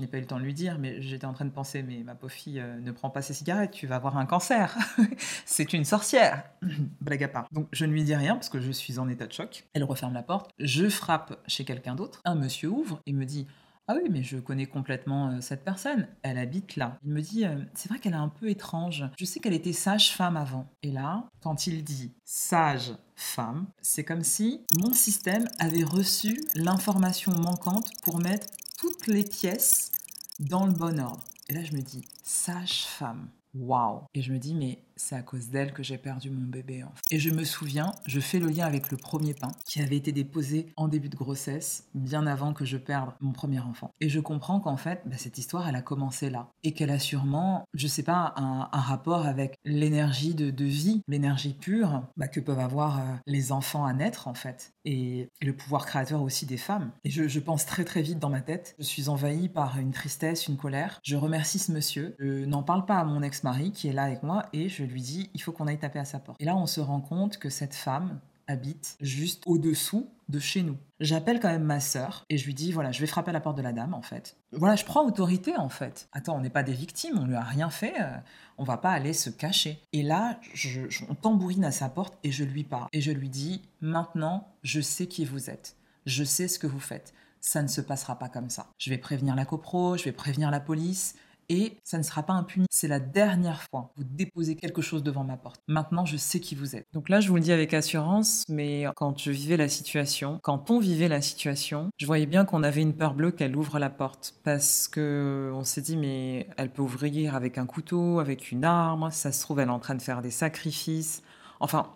n'ai pas eu le temps de lui dire, mais j'étais en train de penser, mais ma pauvre fille, euh, ne prend pas ses cigarettes, tu vas avoir un cancer. [laughs] c'est une sorcière. [clears throat] Blague à part. Donc je ne lui dis rien parce que je suis en état de choc. Elle referme la porte. Je frappe chez quelqu'un d'autre. Un monsieur ouvre et me dit ah oui, mais je connais complètement euh, cette personne. Elle habite là. Il me dit, euh, c'est vrai qu'elle est un peu étrange. Je sais qu'elle était sage-femme avant. Et là, quand il dit sage-femme, c'est comme si mon système avait reçu l'information manquante pour mettre toutes les pièces dans le bon ordre. Et là, je me dis, sage-femme. Waouh Et je me dis, mais c'est à cause d'elle que j'ai perdu mon bébé. Et je me souviens, je fais le lien avec le premier pain qui avait été déposé en début de grossesse, bien avant que je perde mon premier enfant. Et je comprends qu'en fait, bah, cette histoire, elle a commencé là. Et qu'elle a sûrement, je sais pas, un, rapport avec l'énergie de, vie, l'énergie pure bah, que peuvent avoir euh, les enfants à naître, en fait. Et, le pouvoir créateur aussi des femmes. Et je, pense très très vite dans ma tête. Je suis envahie par une tristesse, une colère. Je remercie ce monsieur. Je n'en parle pas à mon ex-mari qui est là avec moi et je lui dis il faut qu'on aille taper à sa porte. Et là, on se rend compte que cette femme habite juste au-dessous de chez nous. J'appelle quand même ma sœur et je lui dis voilà, je vais frapper à la porte de la dame en fait. Voilà, je prends autorité en fait. Attends, on n'est pas des victimes, on lui a rien fait, euh, on va pas aller se cacher. Et là, je, on tambourine à sa porte et je lui parle et je lui dis maintenant, je sais qui vous êtes. Je sais ce que vous faites. Ça ne se passera pas comme ça. Je vais prévenir la copro, je vais prévenir la police et ça ne sera pas impuni. C'est la dernière fois que vous déposez quelque chose devant ma porte. Maintenant, je sais qui vous êtes. Donc là, je vous le dis avec assurance, mais quand je vivais la situation, quand on vivait la situation, je voyais bien qu'on avait une peur bleue qu'elle ouvre la porte parce que on s'est dit mais elle peut ouvrir avec un couteau, avec une arme, ça se trouve elle est en train de faire des sacrifices. Enfin,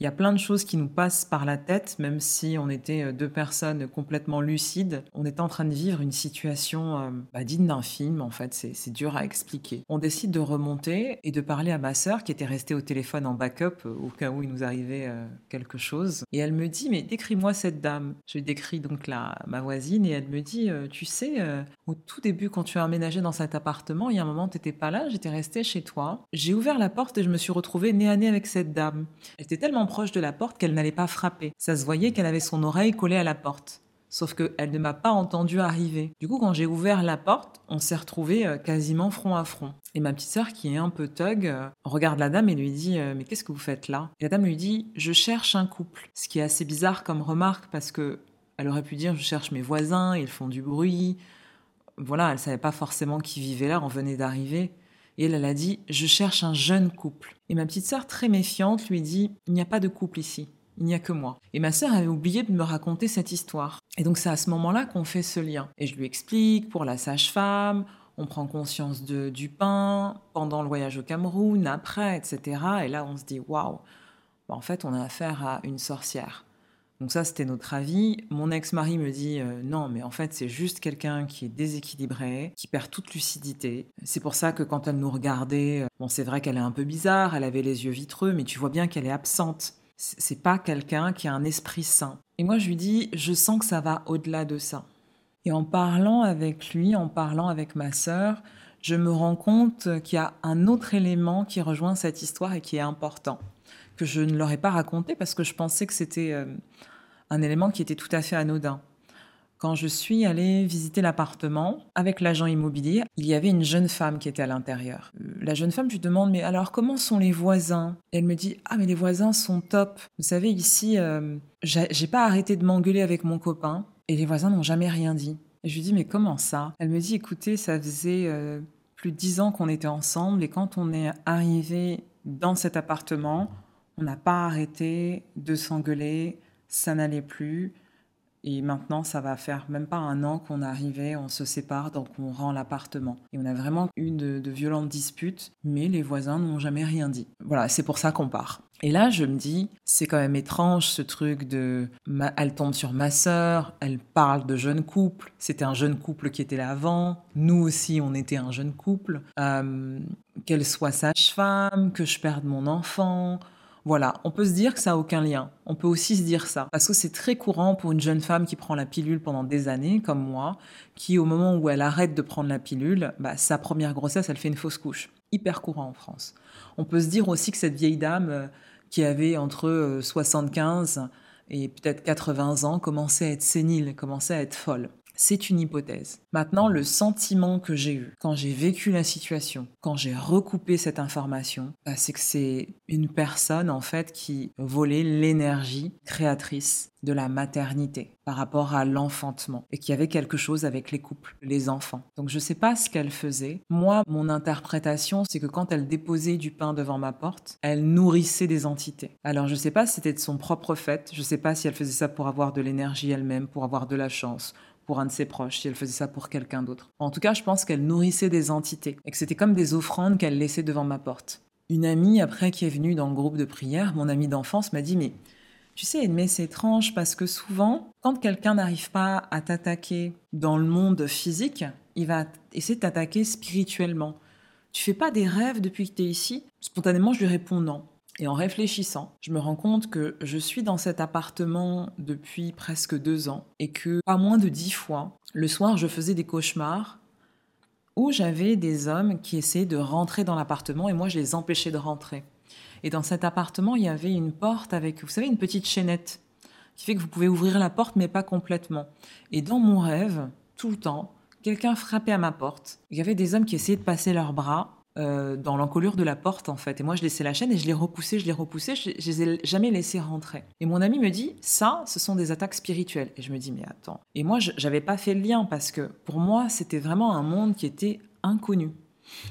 Il y a plein de choses qui nous passent par la tête, même si on était euh, deux personnes complètement lucides. On était en train de vivre une situation euh, bah, digne d'un film, en fait. C'est dur à expliquer. On décide de remonter et de parler à ma sœur qui était restée au téléphone en backup au cas où il nous arrivait quelque chose. Et elle me dit, mais décris-moi cette dame. Je décris donc la, ma voisine et elle me dit, tu sais, au tout début, quand tu as emménagé dans cet appartement, il y a un moment, tu n'étais pas là, j'étais restée chez toi. J'ai ouvert la porte et je me suis retrouvée nez à nez avec cette dame. Elle était tellement proche de la porte qu'elle n'allait pas frapper. Ça se voyait qu'elle avait son oreille collée à la porte. Sauf qu'elle ne m'a pas entendu arriver. Du coup, quand j'ai ouvert la porte, on s'est retrouvés euh, quasiment front à front. Et ma petite sœur, qui est un peu thug, euh, regarde la dame et lui dit euh, Mais qu'est-ce que vous faites là? Et la dame lui dit Je cherche un couple. Ce qui est assez bizarre comme remarque parce que elle aurait pu dire Je cherche mes voisins, ils font du bruit. Voilà, elle savait pas forcément qui vivait là, on venait d'arriver. Et elle, a dit Je cherche un jeune couple. Et ma petite sœur, très méfiante, lui dit Il n'y a pas de couple ici. Il n'y a que moi. Et ma sœur avait oublié de me raconter cette histoire. Et donc c'est à ce moment-là qu'on fait ce lien. Et je lui explique pour la sage-femme, on prend conscience de, du pain pendant le voyage au Cameroun, après, etc. Et là, on se dit waouh, bah, en fait, on a affaire à une sorcière. Donc ça, c'était notre avis. Mon ex-mari me dit euh, non, mais en fait, c'est juste quelqu'un qui est déséquilibré, qui perd toute lucidité. C'est pour ça que quand elle nous regardait, euh, bon, c'est vrai qu'elle est un peu bizarre, elle avait les yeux vitreux, mais tu vois bien qu'elle est absente. C'est pas quelqu'un qui a un esprit sain. Et moi, je lui dis, je sens que ça va au-delà de ça. Et en parlant avec lui, en parlant avec ma sœur, je me rends compte qu'il y a un autre élément qui rejoint cette histoire et qui est important, que je ne leur ai pas raconté parce que je pensais que c'était euh, un élément qui était tout à fait anodin. Quand je suis allée visiter l'appartement avec l'agent immobilier, il y avait une jeune femme qui était à l'intérieur. Euh, la jeune femme, je lui demande mais alors comment sont les voisins? Elle me dit ah mais les voisins sont top. Vous savez ici, euh, j'ai pas arrêté de m'engueuler avec mon copain et les voisins n'ont jamais rien dit. Et je lui dis mais comment ça? Elle me dit écoutez ça faisait euh, plus de dix ans qu'on était ensemble et quand on est arrivé dans cet appartement, on n'a pas arrêté de s'engueuler ça n'allait plus. Et maintenant, ça va faire même pas un an qu'on arrivait, on se sépare, donc on rend l'appartement. Et on a vraiment eu de, violentes disputes, mais les voisins n'ont jamais rien dit. Voilà, c'est pour ça qu'on part. Et là, je me dis, c'est quand même étrange ce truc de. elle tombe sur ma sœur, elle parle de jeune couple. C'était un jeune couple qui était là avant. Nous aussi, on était un jeune couple. Euh, qu'elle soit sage-femme, que je perde mon enfant. Voilà, on peut se dire que ça n'a aucun lien. On peut aussi se dire ça. Parce que c'est très courant pour une jeune femme qui prend la pilule pendant des années, comme moi, qui au moment où elle arrête de prendre la pilule, bah, sa première grossesse, elle fait une fausse couche. Hyper courant en France. On peut se dire aussi que cette vieille dame euh, qui avait entre 75 euh, et peut-être 80 ans commençait à être sénile, commençait à être folle. C'est une hypothèse. Maintenant, le sentiment que j'ai eu quand j'ai vécu la situation, quand j'ai recoupé cette information, bah, c'est que c'est une personne en fait qui volait l'énergie créatrice de la maternité par rapport à l'enfantement et qui avait quelque chose avec les couples, les enfants. Donc je ne sais pas ce qu'elle faisait. Moi, mon interprétation, c'est que quand elle déposait du pain devant ma porte, elle nourrissait des entités. Alors je ne sais pas si c'était de son propre fait, je ne sais pas si elle faisait ça pour avoir de l'énergie elle-même, pour avoir de la chance, pour un de ses proches, si elle faisait ça pour quelqu'un d'autre. En tout cas, je pense qu'elle nourrissait des entités et que c'était comme des offrandes qu'elle laissait devant ma porte. Une amie, après, qui est venue dans le groupe de prière, mon amie d'enfance, m'a dit Mais tu sais, mais c'est étrange parce que souvent, quand quelqu'un n'arrive pas à t'attaquer dans le monde physique, il va essayer de t'attaquer spirituellement. Tu fais pas des rêves depuis que tu es ici? Spontanément, je lui réponds non. Et en réfléchissant, je me rends compte que je suis dans cet appartement depuis presque deux ans et que, pas moins de dix fois, le soir, je faisais des cauchemars où j'avais des hommes qui essayaient de rentrer dans l'appartement et moi, je les empêchais de rentrer. Et dans cet appartement, il y avait une porte avec, vous savez, une petite chaînette qui fait que vous pouvez ouvrir la porte, mais pas complètement. Et dans mon rêve, tout le temps, quelqu'un frappait à ma porte. Il y avait des hommes qui essayaient de passer leurs bras euh, dans l'encolure de la porte en fait. Et moi je laissais la chaîne et je l'ai repoussé, je l'ai repoussé, je, je les ai jamais laissés rentrer. Et mon ami me dit ça, ce sont des attaques spirituelles. Et je me dis mais attends. Et moi j'avais pas fait le lien parce que pour moi c'était vraiment un monde qui était inconnu.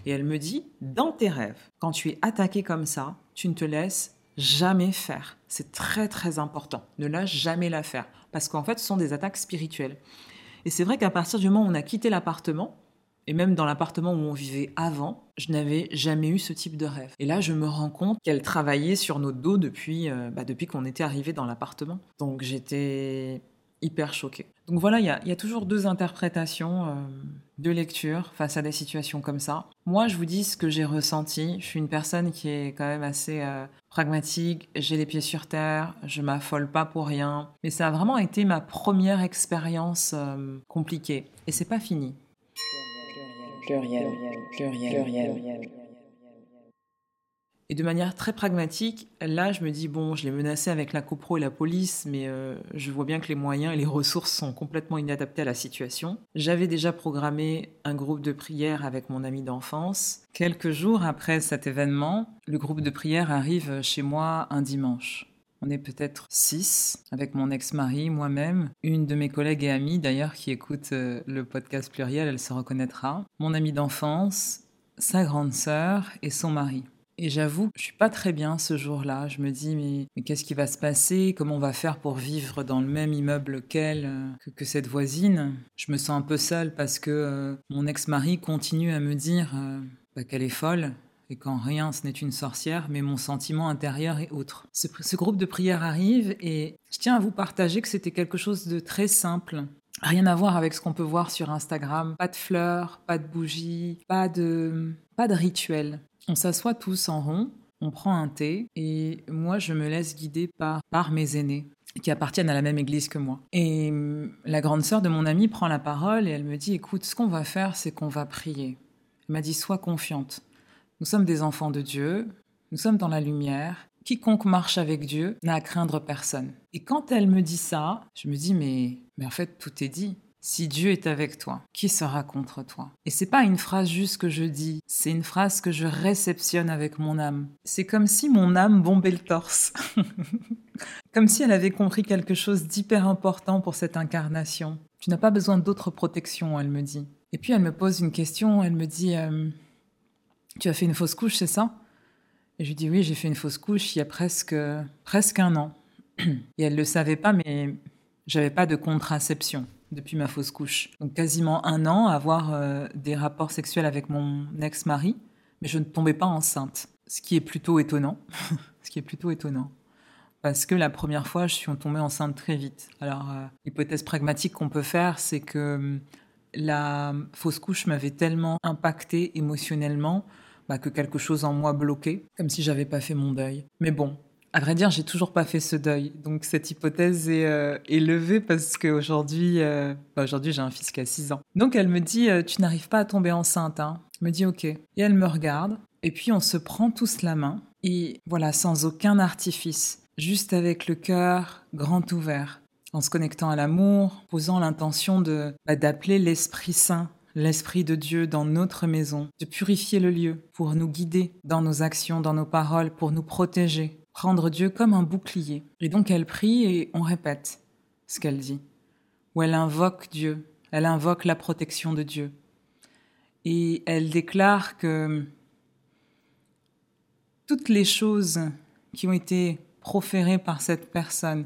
Et elle me dit dans tes rêves, quand tu es attaqué comme ça, tu ne te laisses jamais faire. C'est très très important. Ne lâche jamais la faire parce qu'en fait ce sont des attaques spirituelles. Et c'est vrai qu'à partir du moment où on a quitté l'appartement, Et même dans l'appartement où on vivait avant, je n'avais jamais eu ce type de rêve. Et là, je me rends compte qu'elle travaillait sur notre dos depuis, euh, bah, depuis qu'on était arrivé dans l'appartement. Donc j'étais hyper choquée. Donc voilà, il y a, toujours deux interprétations, euh, deux lectures face à des situations comme ça. Moi, je vous dis ce que j'ai ressenti. Je suis une personne qui est quand même assez euh, pragmatique, j'ai les pieds sur terre, je m'affole pas pour rien. Mais ça a vraiment été ma première expérience compliquée. Et c'est pas fini et de manière très pragmatique, là, je me dis, bon, je l'ai menacé avec la copro et la police, mais euh, je vois bien que les moyens et les ressources sont complètement inadaptés à la situation. J'avais déjà programmé un groupe de prière avec mon ami d'enfance. Quelques jours après cet événement, le groupe de prière arrive chez moi un dimanche. On est peut-être six avec mon ex-mari, moi-même, une de mes collègues et amies d'ailleurs qui écoute euh, le podcast pluriel, elle se reconnaîtra, mon amie d'enfance, sa grande sœur et son mari. Et j'avoue, je suis pas très bien ce jour-là. Je me dis, mais, qu'est-ce qui va se passer? Comment on va faire pour vivre dans le même immeuble qu'elle, euh, que, cette voisine? Je me sens un peu seule parce que euh, mon ex-mari continue à me dire bah, qu'elle est folle, et qu'en rien ce n'est une sorcière, mais mon sentiment intérieur est autre. Ce, groupe de prière arrive et je tiens à vous partager que c'était quelque chose de très simple. Rien à voir avec ce qu'on peut voir sur Instagram. Pas de fleurs, pas de bougies, pas de, pas de rituel. On s'assoit tous en rond, on prend un thé et moi je me laisse guider par, par mes aînés qui appartiennent à la même église que moi. Et hum, la grande sœur de mon amie prend la parole et elle me dit écoute, ce qu'on va faire, c'est qu'on va prier. Elle m'a dit sois confiante. Nous sommes des enfants de Dieu, nous sommes dans la lumière. Quiconque marche avec Dieu n'a à craindre personne. Et quand elle me dit ça, je me dis mais, mais en fait tout est dit. Si Dieu est avec toi, qui sera contre toi? Et c'est pas une phrase juste que je dis, c'est une phrase que je réceptionne avec mon âme. C'est comme si mon âme bombait le torse. [laughs] comme si elle avait compris quelque chose d'hyper important pour cette incarnation. Tu n'as pas besoin d'autre protection, elle me dit. Et puis elle me pose une question, elle me dit euh, tu as fait une fausse couche, c'est ça? Et je lui dis Oui, j'ai fait une fausse couche il y a presque, presque un an. [clears throat] Et elle ne le savait pas, mais j'avais pas de contraception depuis ma fausse couche. Donc quasiment un an avoir euh, des rapports sexuels avec mon ex-mari, mais je ne tombais pas enceinte. Ce qui est plutôt étonnant. [laughs] ce qui est plutôt étonnant. Parce que la première fois, je suis tombée enceinte très vite. Alors, euh, l'hypothèse pragmatique qu'on peut faire, c'est que hum, la fausse couche m'avait tellement impacté émotionnellement bah, que quelque chose en moi bloquait, comme si j'avais pas fait mon deuil. Mais bon, à vrai dire, j'ai toujours pas fait ce deuil. Donc cette hypothèse est, euh, levée parce qu'aujourd'hui, euh, bah, aujourd'hui j'ai un fils qui a 6 ans. Donc elle me dit, euh, tu n'arrives pas à tomber enceinte. Hein. Je me dis, ok. Et elle me regarde. Et puis on se prend tous la main. Et voilà, sans aucun artifice. Juste avec le cœur grand ouvert en se connectant à l'amour, posant l'intention de bah, d'appeler l'Esprit Saint, l'Esprit de Dieu dans notre maison, de purifier le lieu pour nous guider dans nos actions, dans nos paroles, pour nous protéger, prendre Dieu comme un bouclier. Et donc elle prie et on répète ce qu'elle dit, ou elle invoque Dieu, elle invoque la protection de Dieu. Et elle déclare que toutes les choses qui ont été proférées par cette personne,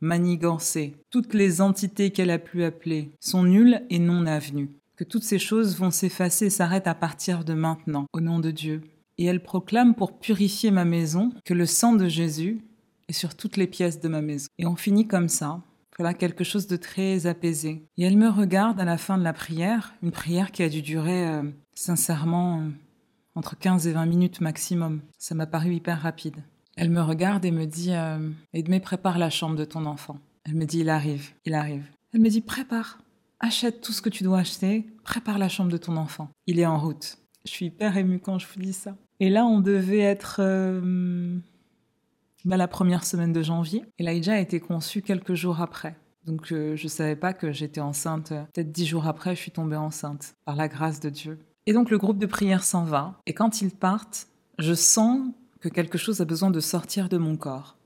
manigancées, toutes les entités qu'elle a pu appeler sont nulles et non avenues, toutes ces choses vont s'effacer et s'arrêtent à partir de maintenant, au nom de Dieu. Et elle proclame pour purifier ma maison que le sang de Jésus est sur toutes les pièces de ma maison. Et on finit comme ça, voilà quelque chose de très apaisé. Et elle me regarde à la fin de la prière, une prière qui a dû durer euh, sincèrement euh, entre 15 et 20 minutes maximum. Ça m'a paru hyper rapide. Elle me regarde et me dit euh, Edmé, prépare la chambre de ton enfant. Elle me dit Il arrive, il arrive. Elle me dit Prépare, achète tout ce que tu dois acheter, prépare la chambre de ton enfant. Il est en route. Je suis hyper émue quand je vous dis ça. Et là, on devait être euh, bah, la première semaine de janvier. Laïdja a été conçue quelques jours après. Donc euh, je ne savais pas que j'étais enceinte. Peut-être dix jours après, je suis tombée enceinte, par la grâce de Dieu. Et donc le groupe de prière s'en va. Et quand ils partent, je sens que quelque chose a besoin de sortir de mon corps.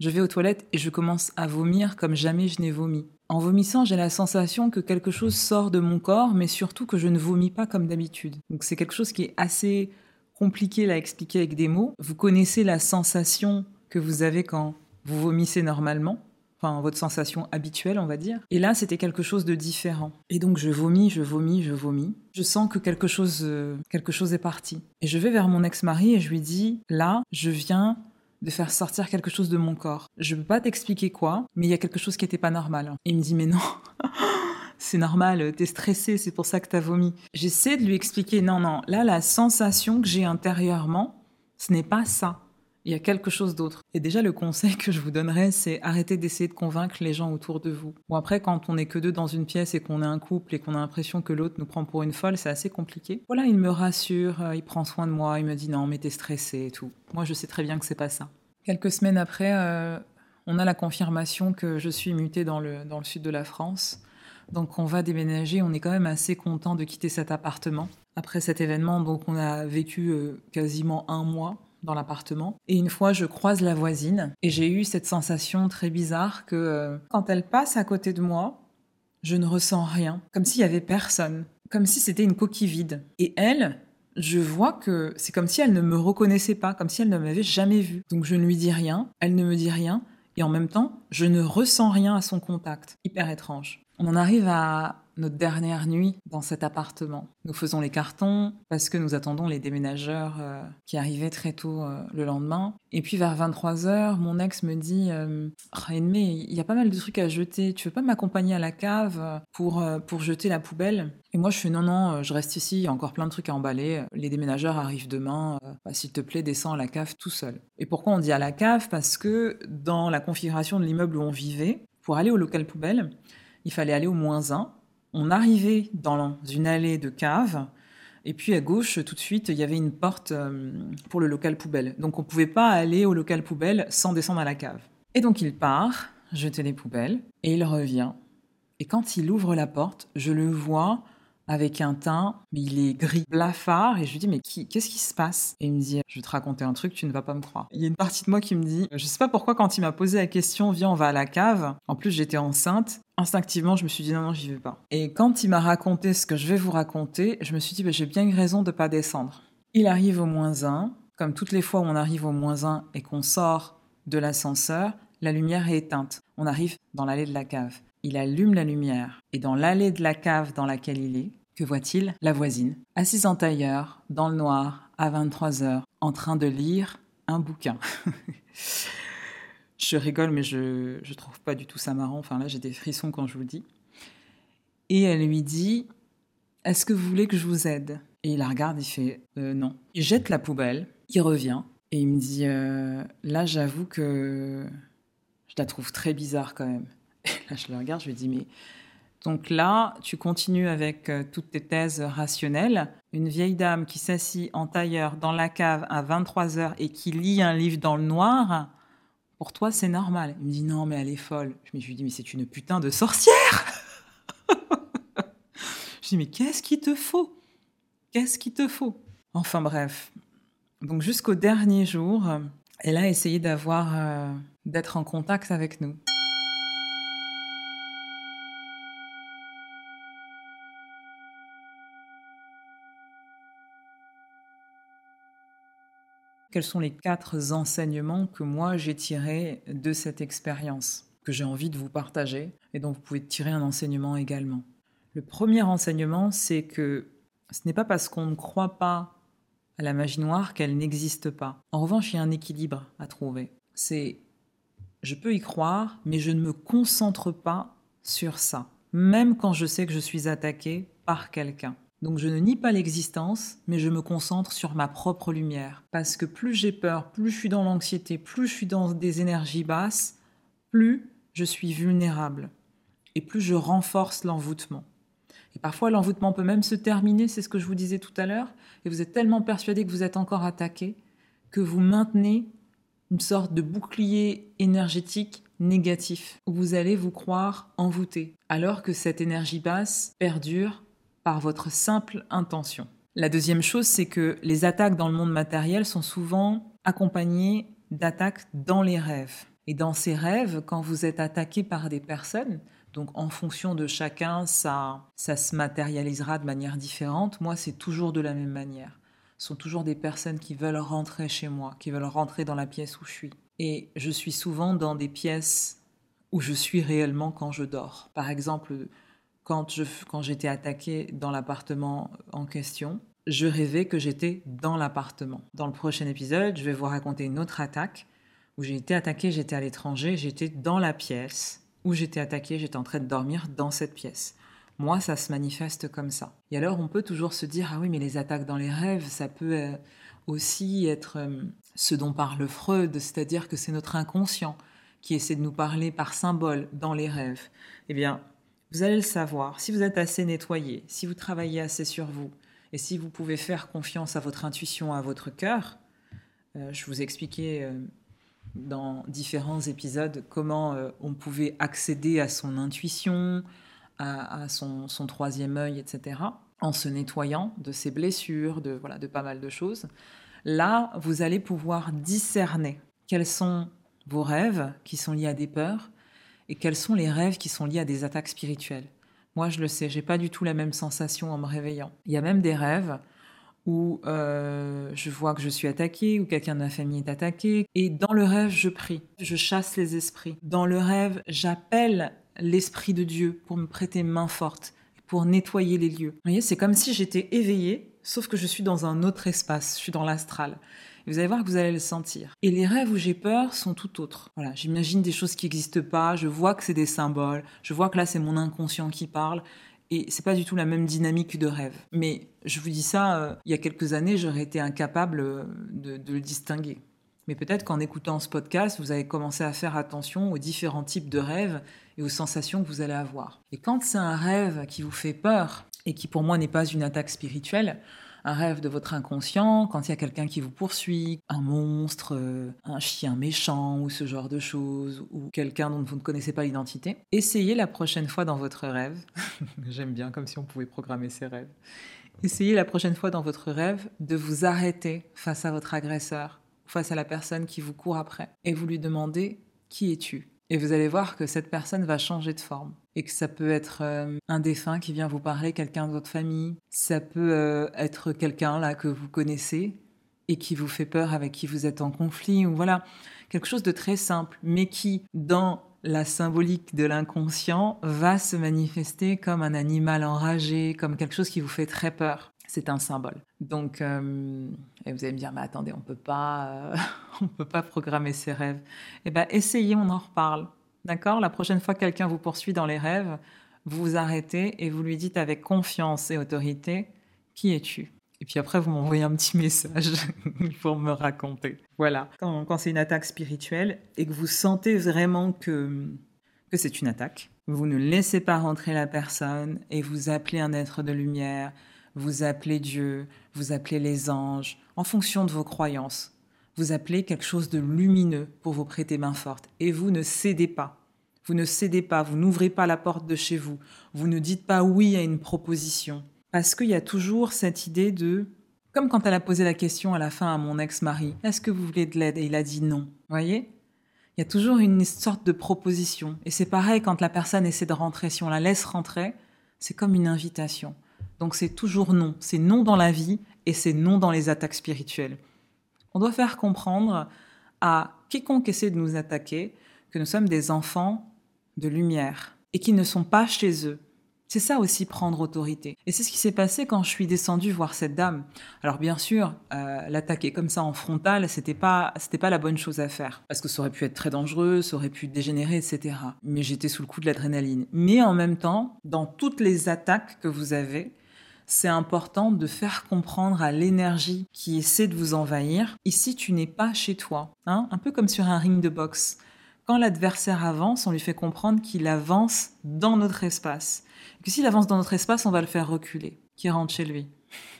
Je vais aux toilettes et je commence à vomir comme jamais je n'ai vomi. En vomissant, j'ai la sensation que quelque chose sort de mon corps, mais surtout que je ne vomis pas comme d'habitude. Donc c'est quelque chose qui est assez compliqué à expliquer avec des mots. Vous connaissez la sensation que vous avez quand vous vomissez normalement. enfin votre sensation habituelle, on va dire. Et là, c'était quelque chose de différent. Et donc je vomis, je vomis, je vomis. Je sens que quelque chose, euh, quelque chose est parti. Et je vais vers mon ex-mari et je lui dis, là, je viens de faire sortir quelque chose de mon corps. Je peux pas t'expliquer quoi, mais il y a quelque chose qui était pas normal. Il me dit, mais non. [laughs] c'est normal, t'es stressé, c'est pour ça que t'as vomi. J'essaie de lui expliquer, non, non, là, la sensation que j'ai intérieurement, ce n'est pas ça il y a quelque chose d'autre. Et déjà, le conseil que je vous donnerais, c'est arrêter d'essayer de convaincre les gens autour de vous. Bon, après, quand on n'est que deux dans une pièce et qu'on est un couple et qu'on a l'impression que l'autre nous prend pour une folle, c'est assez compliqué. Voilà, il me rassure, euh, il prend soin de moi, il me dit non, mais t'es stressé et tout. Moi, je sais très bien que c'est pas ça. Quelques semaines après, euh, on a la confirmation que je suis mutée dans le, dans le sud de la France. Donc on va déménager, on est quand même assez content de quitter cet appartement. Après cet événement, donc on a vécu euh, quasiment un mois dans l'appartement. Et une fois, je croise la voisine et j'ai eu cette sensation très bizarre que euh, quand elle passe à côté de moi, je ne ressens rien, comme s'il y avait personne, comme si c'était une coquille vide. Et elle, je vois que c'est comme si elle ne me reconnaissait pas, comme si elle ne m'avait jamais vue. Donc je ne lui dis rien, elle ne me dit rien, et en même temps, je ne ressens rien à son contact. Hyper étrange. On en arrive à notre dernière nuit dans cet appartement. Nous faisons les cartons parce que nous attendons les déménageurs euh, qui arrivaient très tôt euh, le lendemain. Et puis vers 23h, mon ex me dit euh, il y a pas mal de trucs à jeter. Tu veux pas m'accompagner à la cave pour, pour jeter la poubelle? Et moi, je fais non, non, je reste ici, il y a encore plein de trucs à emballer. Les déménageurs arrivent demain. Bah, s'il te plaît, descends à la cave tout seul. Et pourquoi on dit à la cave Parce que dans la configuration de l'immeuble où on vivait, pour aller au local poubelle, il fallait aller au moins 1 on arrivait dans une allée de cave, et puis à gauche, tout de suite, il y avait une porte euh, pour le local poubelle. Donc on ne pouvait pas aller au local poubelle sans descendre à la cave. Et donc il part, jeter les poubelles, et il revient. Et quand il ouvre la porte, je le vois avec un teint, mais il est gris blafard, et je lui dis, mais qu'est-ce qui se passe? Et il me dit, je vais te raconter un truc, tu ne vas pas me croire. Il y a une partie de moi qui me dit, je sais pas pourquoi quand il m'a posé la question, viens, on va à la cave, en plus j'étais enceinte, instinctivement, je me suis dit, non, non, j'y vais pas. Et quand il m'a raconté ce que je vais vous raconter, je me suis dit, bah, j'ai bien une raison de pas descendre. Il arrive au moins 1, comme toutes les fois où on arrive au moins 1 et qu'on sort de l'ascenseur, la lumière est éteinte. On arrive dans l'allée de la cave. Il allume la lumière et dans l'allée de la cave dans laquelle il est, que voit-il La voisine, assise en tailleur, dans le noir, à 23 heures, en train de lire un bouquin. [laughs] je rigole, mais je ne trouve pas du tout ça marrant. Enfin là, j'ai des frissons quand je vous le dis. Et elle lui dit Est-ce que vous voulez que je vous aide? Et il la regarde, il fait euh, Non. Il jette la poubelle, il revient et il me dit euh, Là, j'avoue que je la trouve très bizarre quand même. [laughs] là, je le regarde, je lui dis, mais donc là, tu continues avec euh, toutes tes thèses rationnelles. Une vieille dame qui s'assit en tailleur dans la cave à 23 heures et qui lit un livre dans le noir, pour toi, c'est normal. Il me dit, non, mais elle est folle. Je lui dis, mais c'est une putain de sorcière [laughs] Je dis, mais qu'est-ce qu'il te faut? Qu'est-ce qu'il te faut? Enfin bref. Donc jusqu'au dernier jour, elle a essayé d'avoir, euh, d'être en contact avec nous. Quels sont les quatre enseignements que moi j'ai tirés de cette expérience, que j'ai envie de vous partager et dont vous pouvez tirer un enseignement également? Le premier enseignement, c'est que ce n'est pas parce qu'on ne croit pas à la magie noire qu'elle n'existe pas. En revanche, il y a un équilibre à trouver. C'est je peux y croire, mais je ne me concentre pas sur ça, même quand je sais que je suis attaqué par quelqu'un. Donc je ne nie pas l'existence, mais je me concentre sur ma propre lumière. Parce que plus j'ai peur, plus je suis dans l'anxiété, plus je suis dans des énergies basses, plus je suis vulnérable. Et plus je renforce l'envoûtement. Et parfois l'envoûtement peut même se terminer, c'est ce que je vous disais tout à l'heure, et vous êtes tellement persuadé que vous êtes encore attaqué que vous maintenez une sorte de bouclier énergétique négatif, où vous allez vous croire envoûté, alors que cette énergie basse perdure par votre simple intention. La deuxième chose, c'est que les attaques dans le monde matériel sont souvent accompagnées d'attaques dans les rêves. Et dans ces rêves, quand vous êtes attaqué par des personnes, donc en fonction de chacun, ça, ça se matérialisera de manière différente. Moi, c'est toujours de la même manière. Ce sont toujours des personnes qui veulent rentrer chez moi, qui veulent rentrer dans la pièce où je suis. Et je suis souvent dans des pièces où je suis réellement quand je dors. Par exemple, quand, je, quand j'étais attaquée dans l'appartement en question, je rêvais que j'étais dans l'appartement. Dans le prochain épisode, je vais vous raconter une autre attaque où j'ai été attaquée, j'étais à l'étranger, j'étais dans la pièce où j'étais attaquée, j'étais en train de dormir dans cette pièce. Moi, ça se manifeste comme ça. Et alors, on peut toujours se dire, ah oui, mais les attaques dans les rêves, ça peut euh, aussi être euh, ce dont parle Freud, c'est-à-dire que c'est notre inconscient qui essaie de nous parler par symbole dans les rêves. Eh bien, vous allez le savoir, si vous êtes assez nettoyé, si vous travaillez assez sur vous, et si vous pouvez faire confiance à votre intuition, à votre cœur, euh, je vous expliquais dans différents épisodes comment on pouvait accéder à son intuition, à, son, troisième œil, etc., en se nettoyant de ses blessures, de, voilà, de pas mal de choses, là, vous allez pouvoir discerner quels sont vos rêves qui sont liés à des peurs et quels sont les rêves qui sont liés à des attaques spirituelles? Moi, je le sais, j'ai pas du tout la même sensation en me réveillant. Il y a même des rêves où euh, je vois que je suis attaquée, ou quelqu'un de ma famille est attaqué, et dans le rêve, je prie, je chasse les esprits. Dans le rêve, j'appelle l'Esprit de Dieu pour me prêter main forte, pour nettoyer les lieux. Vous voyez, c'est comme si j'étais éveillée, sauf que je suis dans un autre espace, je suis dans l'astral. Vous allez voir que vous allez le sentir. Et les rêves où j'ai peur sont tout autres. Voilà, j'imagine des choses qui n'existent pas, je vois que c'est des symboles, je vois que là c'est mon inconscient qui parle, et c'est pas du tout la même dynamique de rêve. Mais je vous dis ça, euh, il y a quelques années, j'aurais été incapable euh, de le distinguer. Mais peut-être qu'en écoutant ce podcast, vous avez commencé à faire attention aux différents types de rêves et aux sensations que vous allez avoir. Et quand c'est un rêve qui vous fait peur et qui pour moi n'est pas une attaque spirituelle, un rêve de votre inconscient, quand il y a quelqu'un qui vous poursuit, un monstre, euh, un chien méchant ou ce genre de choses, ou quelqu'un dont vous ne connaissez pas l'identité, essayez la prochaine fois dans votre rêve, [laughs] j'aime bien comme si on pouvait programmer ses rêves, essayez la prochaine fois dans votre rêve de vous arrêter face à votre agresseur face à la personne qui vous court après et vous lui demandez qui es-tu? Et vous allez voir que cette personne va changer de forme et que ça peut être euh, un défunt qui vient vous parler, quelqu'un de votre famille, ça peut euh, être quelqu'un là que vous connaissez et qui vous fait peur, avec qui vous êtes en conflit ou voilà, quelque chose de très simple mais qui dans la symbolique de l'inconscient va se manifester comme un animal enragé, comme quelque chose qui vous fait très peur c'est un symbole. Donc, euh, et vous allez me dire, mais attendez, on peut pas, [laughs] on peut pas programmer ses rêves. Eh ben, essayez, on en reparle. D'accord? La prochaine fois que quelqu'un vous poursuit dans les rêves, vous vous arrêtez et vous lui dites avec confiance et autorité, qui es-tu? Et puis après, vous m'envoyez un petit message [laughs] pour me raconter. Voilà. Quand, c'est une attaque spirituelle et que vous sentez vraiment que, que c'est une attaque, vous ne laissez pas rentrer la personne et vous appelez un être de lumière vous appelez Dieu, vous appelez les anges, en fonction de vos croyances. Vous appelez quelque chose de lumineux pour vous prêter main forte. Et vous ne cédez pas. Vous ne cédez pas, vous n'ouvrez pas la porte de chez vous. Vous ne dites pas oui à une proposition. Parce qu'il y a toujours cette idée de... Comme quand elle a posé la question à la fin à mon ex-mari, est-ce que vous voulez de l'aide? Et il a dit non. Voyez? Il y a toujours une sorte de proposition. Et c'est pareil quand la personne essaie de rentrer. Si on la laisse rentrer, c'est comme une invitation. Donc c'est toujours non. C'est non dans la vie et c'est non dans les attaques spirituelles. On doit faire comprendre à quiconque essaie de nous attaquer que nous sommes des enfants de lumière et qu'ils ne sont pas chez eux. C'est ça aussi prendre autorité. Et c'est ce qui s'est passé quand je suis descendue voir cette dame. Alors bien sûr, euh, l'attaquer comme ça en frontal, c'était pas, c'était pas la bonne chose à faire parce que ça aurait pu être très dangereux, ça aurait pu dégénérer, etc. Mais j'étais sous le coup de l'adrénaline. Mais en même temps, dans toutes les attaques que vous avez, c'est important de faire comprendre à l'énergie qui essaie de vous envahir, ici tu n'es pas chez toi, hein un peu comme sur un ring de boxe. Quand l'adversaire avance, on lui fait comprendre qu'il avance dans notre espace. que s'il avance dans notre espace, on va le faire reculer, qu'il rentre chez lui.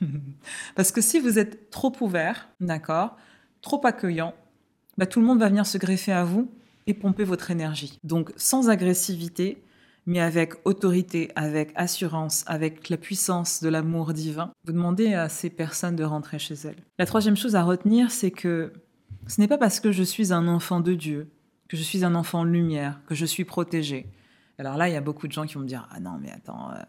[laughs] Parce que si vous êtes trop ouvert, d'accord, trop accueillant, bah, tout le monde va venir se greffer à vous et pomper votre énergie. Donc sans agressivité, mais avec autorité, avec assurance, avec la puissance de l'amour divin, vous demandez à ces personnes de rentrer chez elles. La troisième chose à retenir, c'est que ce n'est pas parce que je suis un enfant de Dieu, que je suis un enfant lumière, que je suis protégé. Alors là, il y a beaucoup de gens qui vont me dire Ah non, mais attends, euh,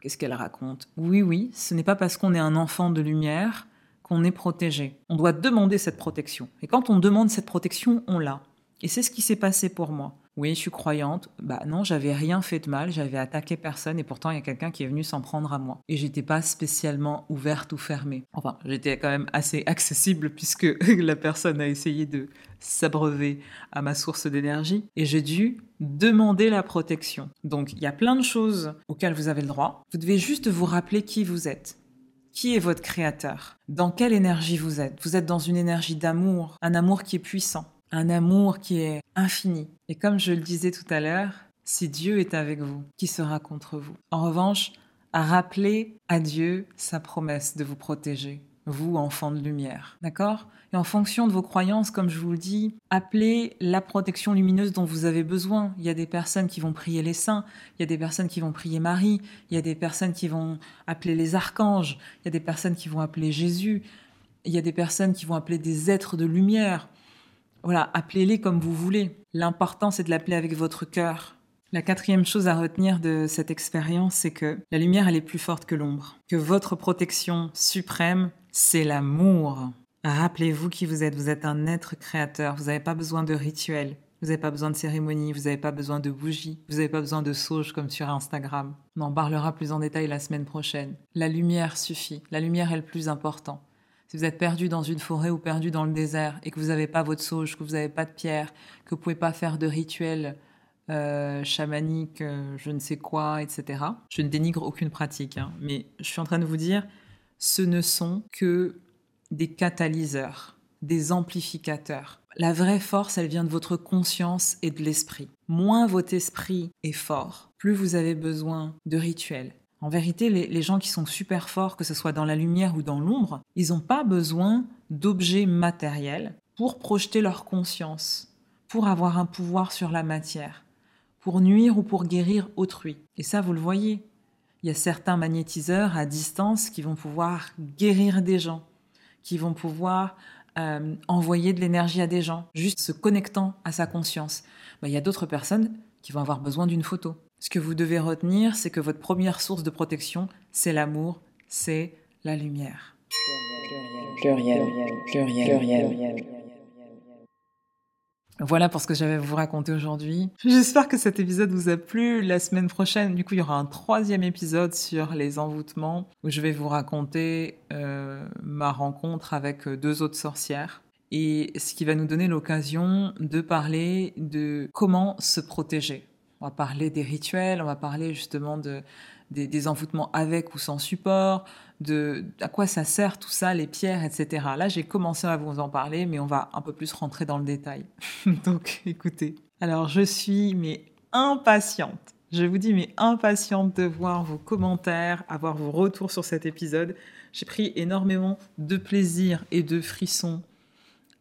qu'est-ce qu'elle raconte? Oui, oui, ce n'est pas parce qu'on est un enfant de lumière qu'on est protégé. On doit demander cette protection. Et quand on demande cette protection, on l'a. Et c'est ce qui s'est passé pour moi. Oui, je suis croyante. Bah non, j'avais rien fait de mal, j'avais attaqué personne et pourtant il y a quelqu'un qui est venu s'en prendre à moi. Et j'étais pas spécialement ouverte ou fermée. Enfin, j'étais quand même assez accessible puisque [laughs] la personne a essayé de s'abreuver à ma source d'énergie et j'ai dû demander la protection. Donc il y a plein de choses auxquelles vous avez le droit. Vous devez juste vous rappeler qui vous êtes. Qui est votre créateur? Dans quelle énergie vous êtes? Vous êtes dans une énergie d'amour, un amour qui est puissant, un amour qui est infini. Et comme je le disais tout à l'heure, si Dieu est avec vous, qui sera contre vous? En revanche, à rappeler à Dieu sa promesse de vous protéger, vous, enfants de lumière. D'accord? Et en fonction de vos croyances, comme je vous le dis, appelez la protection lumineuse dont vous avez besoin. Il y a des personnes qui vont prier les saints, il y a des personnes qui vont prier Marie, il y a des personnes qui vont appeler les archanges, il y a des personnes qui vont appeler Jésus, il y a des personnes qui vont appeler des êtres de lumière. Voilà, appelez-les comme vous voulez. L'important, c'est de l'appeler avec votre cœur. La quatrième chose à retenir de cette expérience, c'est que la lumière, elle est plus forte que l'ombre. Que votre protection suprême, c'est l'amour. Rappelez-vous qui vous êtes. Vous êtes un être créateur. Vous n'avez pas besoin de rituels. Vous n'avez pas besoin de cérémonies. Vous n'avez pas besoin de bougies. Vous n'avez pas besoin de sauge comme sur Instagram. On en parlera plus en détail la semaine prochaine. La lumière suffit. La lumière est le plus important. Si vous êtes perdu dans une forêt ou perdu dans le désert et que vous n'avez pas votre sauge, que vous n'avez pas de pierre, que vous pouvez pas faire de rituels euh, chamaniques, euh, je ne sais quoi, etc. Je ne dénigre aucune pratique, hein, mais je suis en train de vous dire, ce ne sont que des catalyseurs, des amplificateurs. La vraie force, elle vient de votre conscience et de l'esprit. Moins votre esprit est fort, plus vous avez besoin de rituels, en vérité, les, gens qui sont super forts, que ce soit dans la lumière ou dans l'ombre, ils n'ont pas besoin d'objets matériels pour projeter leur conscience, pour avoir un pouvoir sur la matière, pour nuire ou pour guérir autrui. Et ça, vous le voyez. Il y a certains magnétiseurs à distance qui vont pouvoir guérir des gens, qui vont pouvoir euh, envoyer de l'énergie à des gens, juste se connectant à sa conscience. Il y a d'autres personnes qui vont avoir besoin d'une photo. Ce que vous devez retenir, c'est que votre première source de protection, c'est l'amour, c'est la lumière. Pluriel, pluriel, pluriel, Voilà pour ce que j'avais à vous raconter aujourd'hui. J'espère que cet épisode vous a plu. La semaine prochaine, du coup, il y aura un troisième épisode sur les envoûtements où je vais vous raconter euh, ma rencontre avec deux autres sorcières et ce qui va nous donner l'occasion de parler de comment se protéger. On va parler des rituels, on va parler justement de, des, envoûtements avec ou sans support, de à quoi ça sert tout ça, les pierres, etc. Là, j'ai commencé à vous en parler, mais on va un peu plus rentrer dans le détail. [laughs] Donc, écoutez. Alors, je suis mais impatiente. Je vous dis mais impatiente de voir vos commentaires, avoir vos retours sur cet épisode. J'ai pris énormément de plaisir et de frissons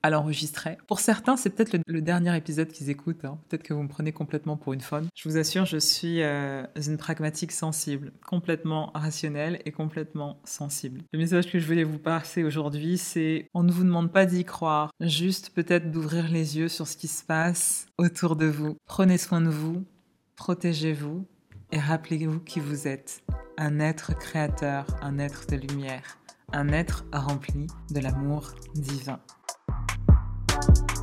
à l'enregistrer. Pour certains, c'est peut-être le, dernier épisode qu'ils écoutent. Hein. Peut-être que vous me prenez complètement pour une femme. Je vous assure, je suis euh, une pragmatique sensible, complètement rationnelle et complètement sensible. Le message que je voulais vous passer aujourd'hui, c'est on ne vous demande pas d'y croire, juste peut-être d'ouvrir les yeux sur ce qui se passe autour de vous. Prenez soin de vous, protégez-vous et rappelez-vous qui vous êtes. Un être créateur, un être de lumière, un être rempli de l'amour divin. Bye.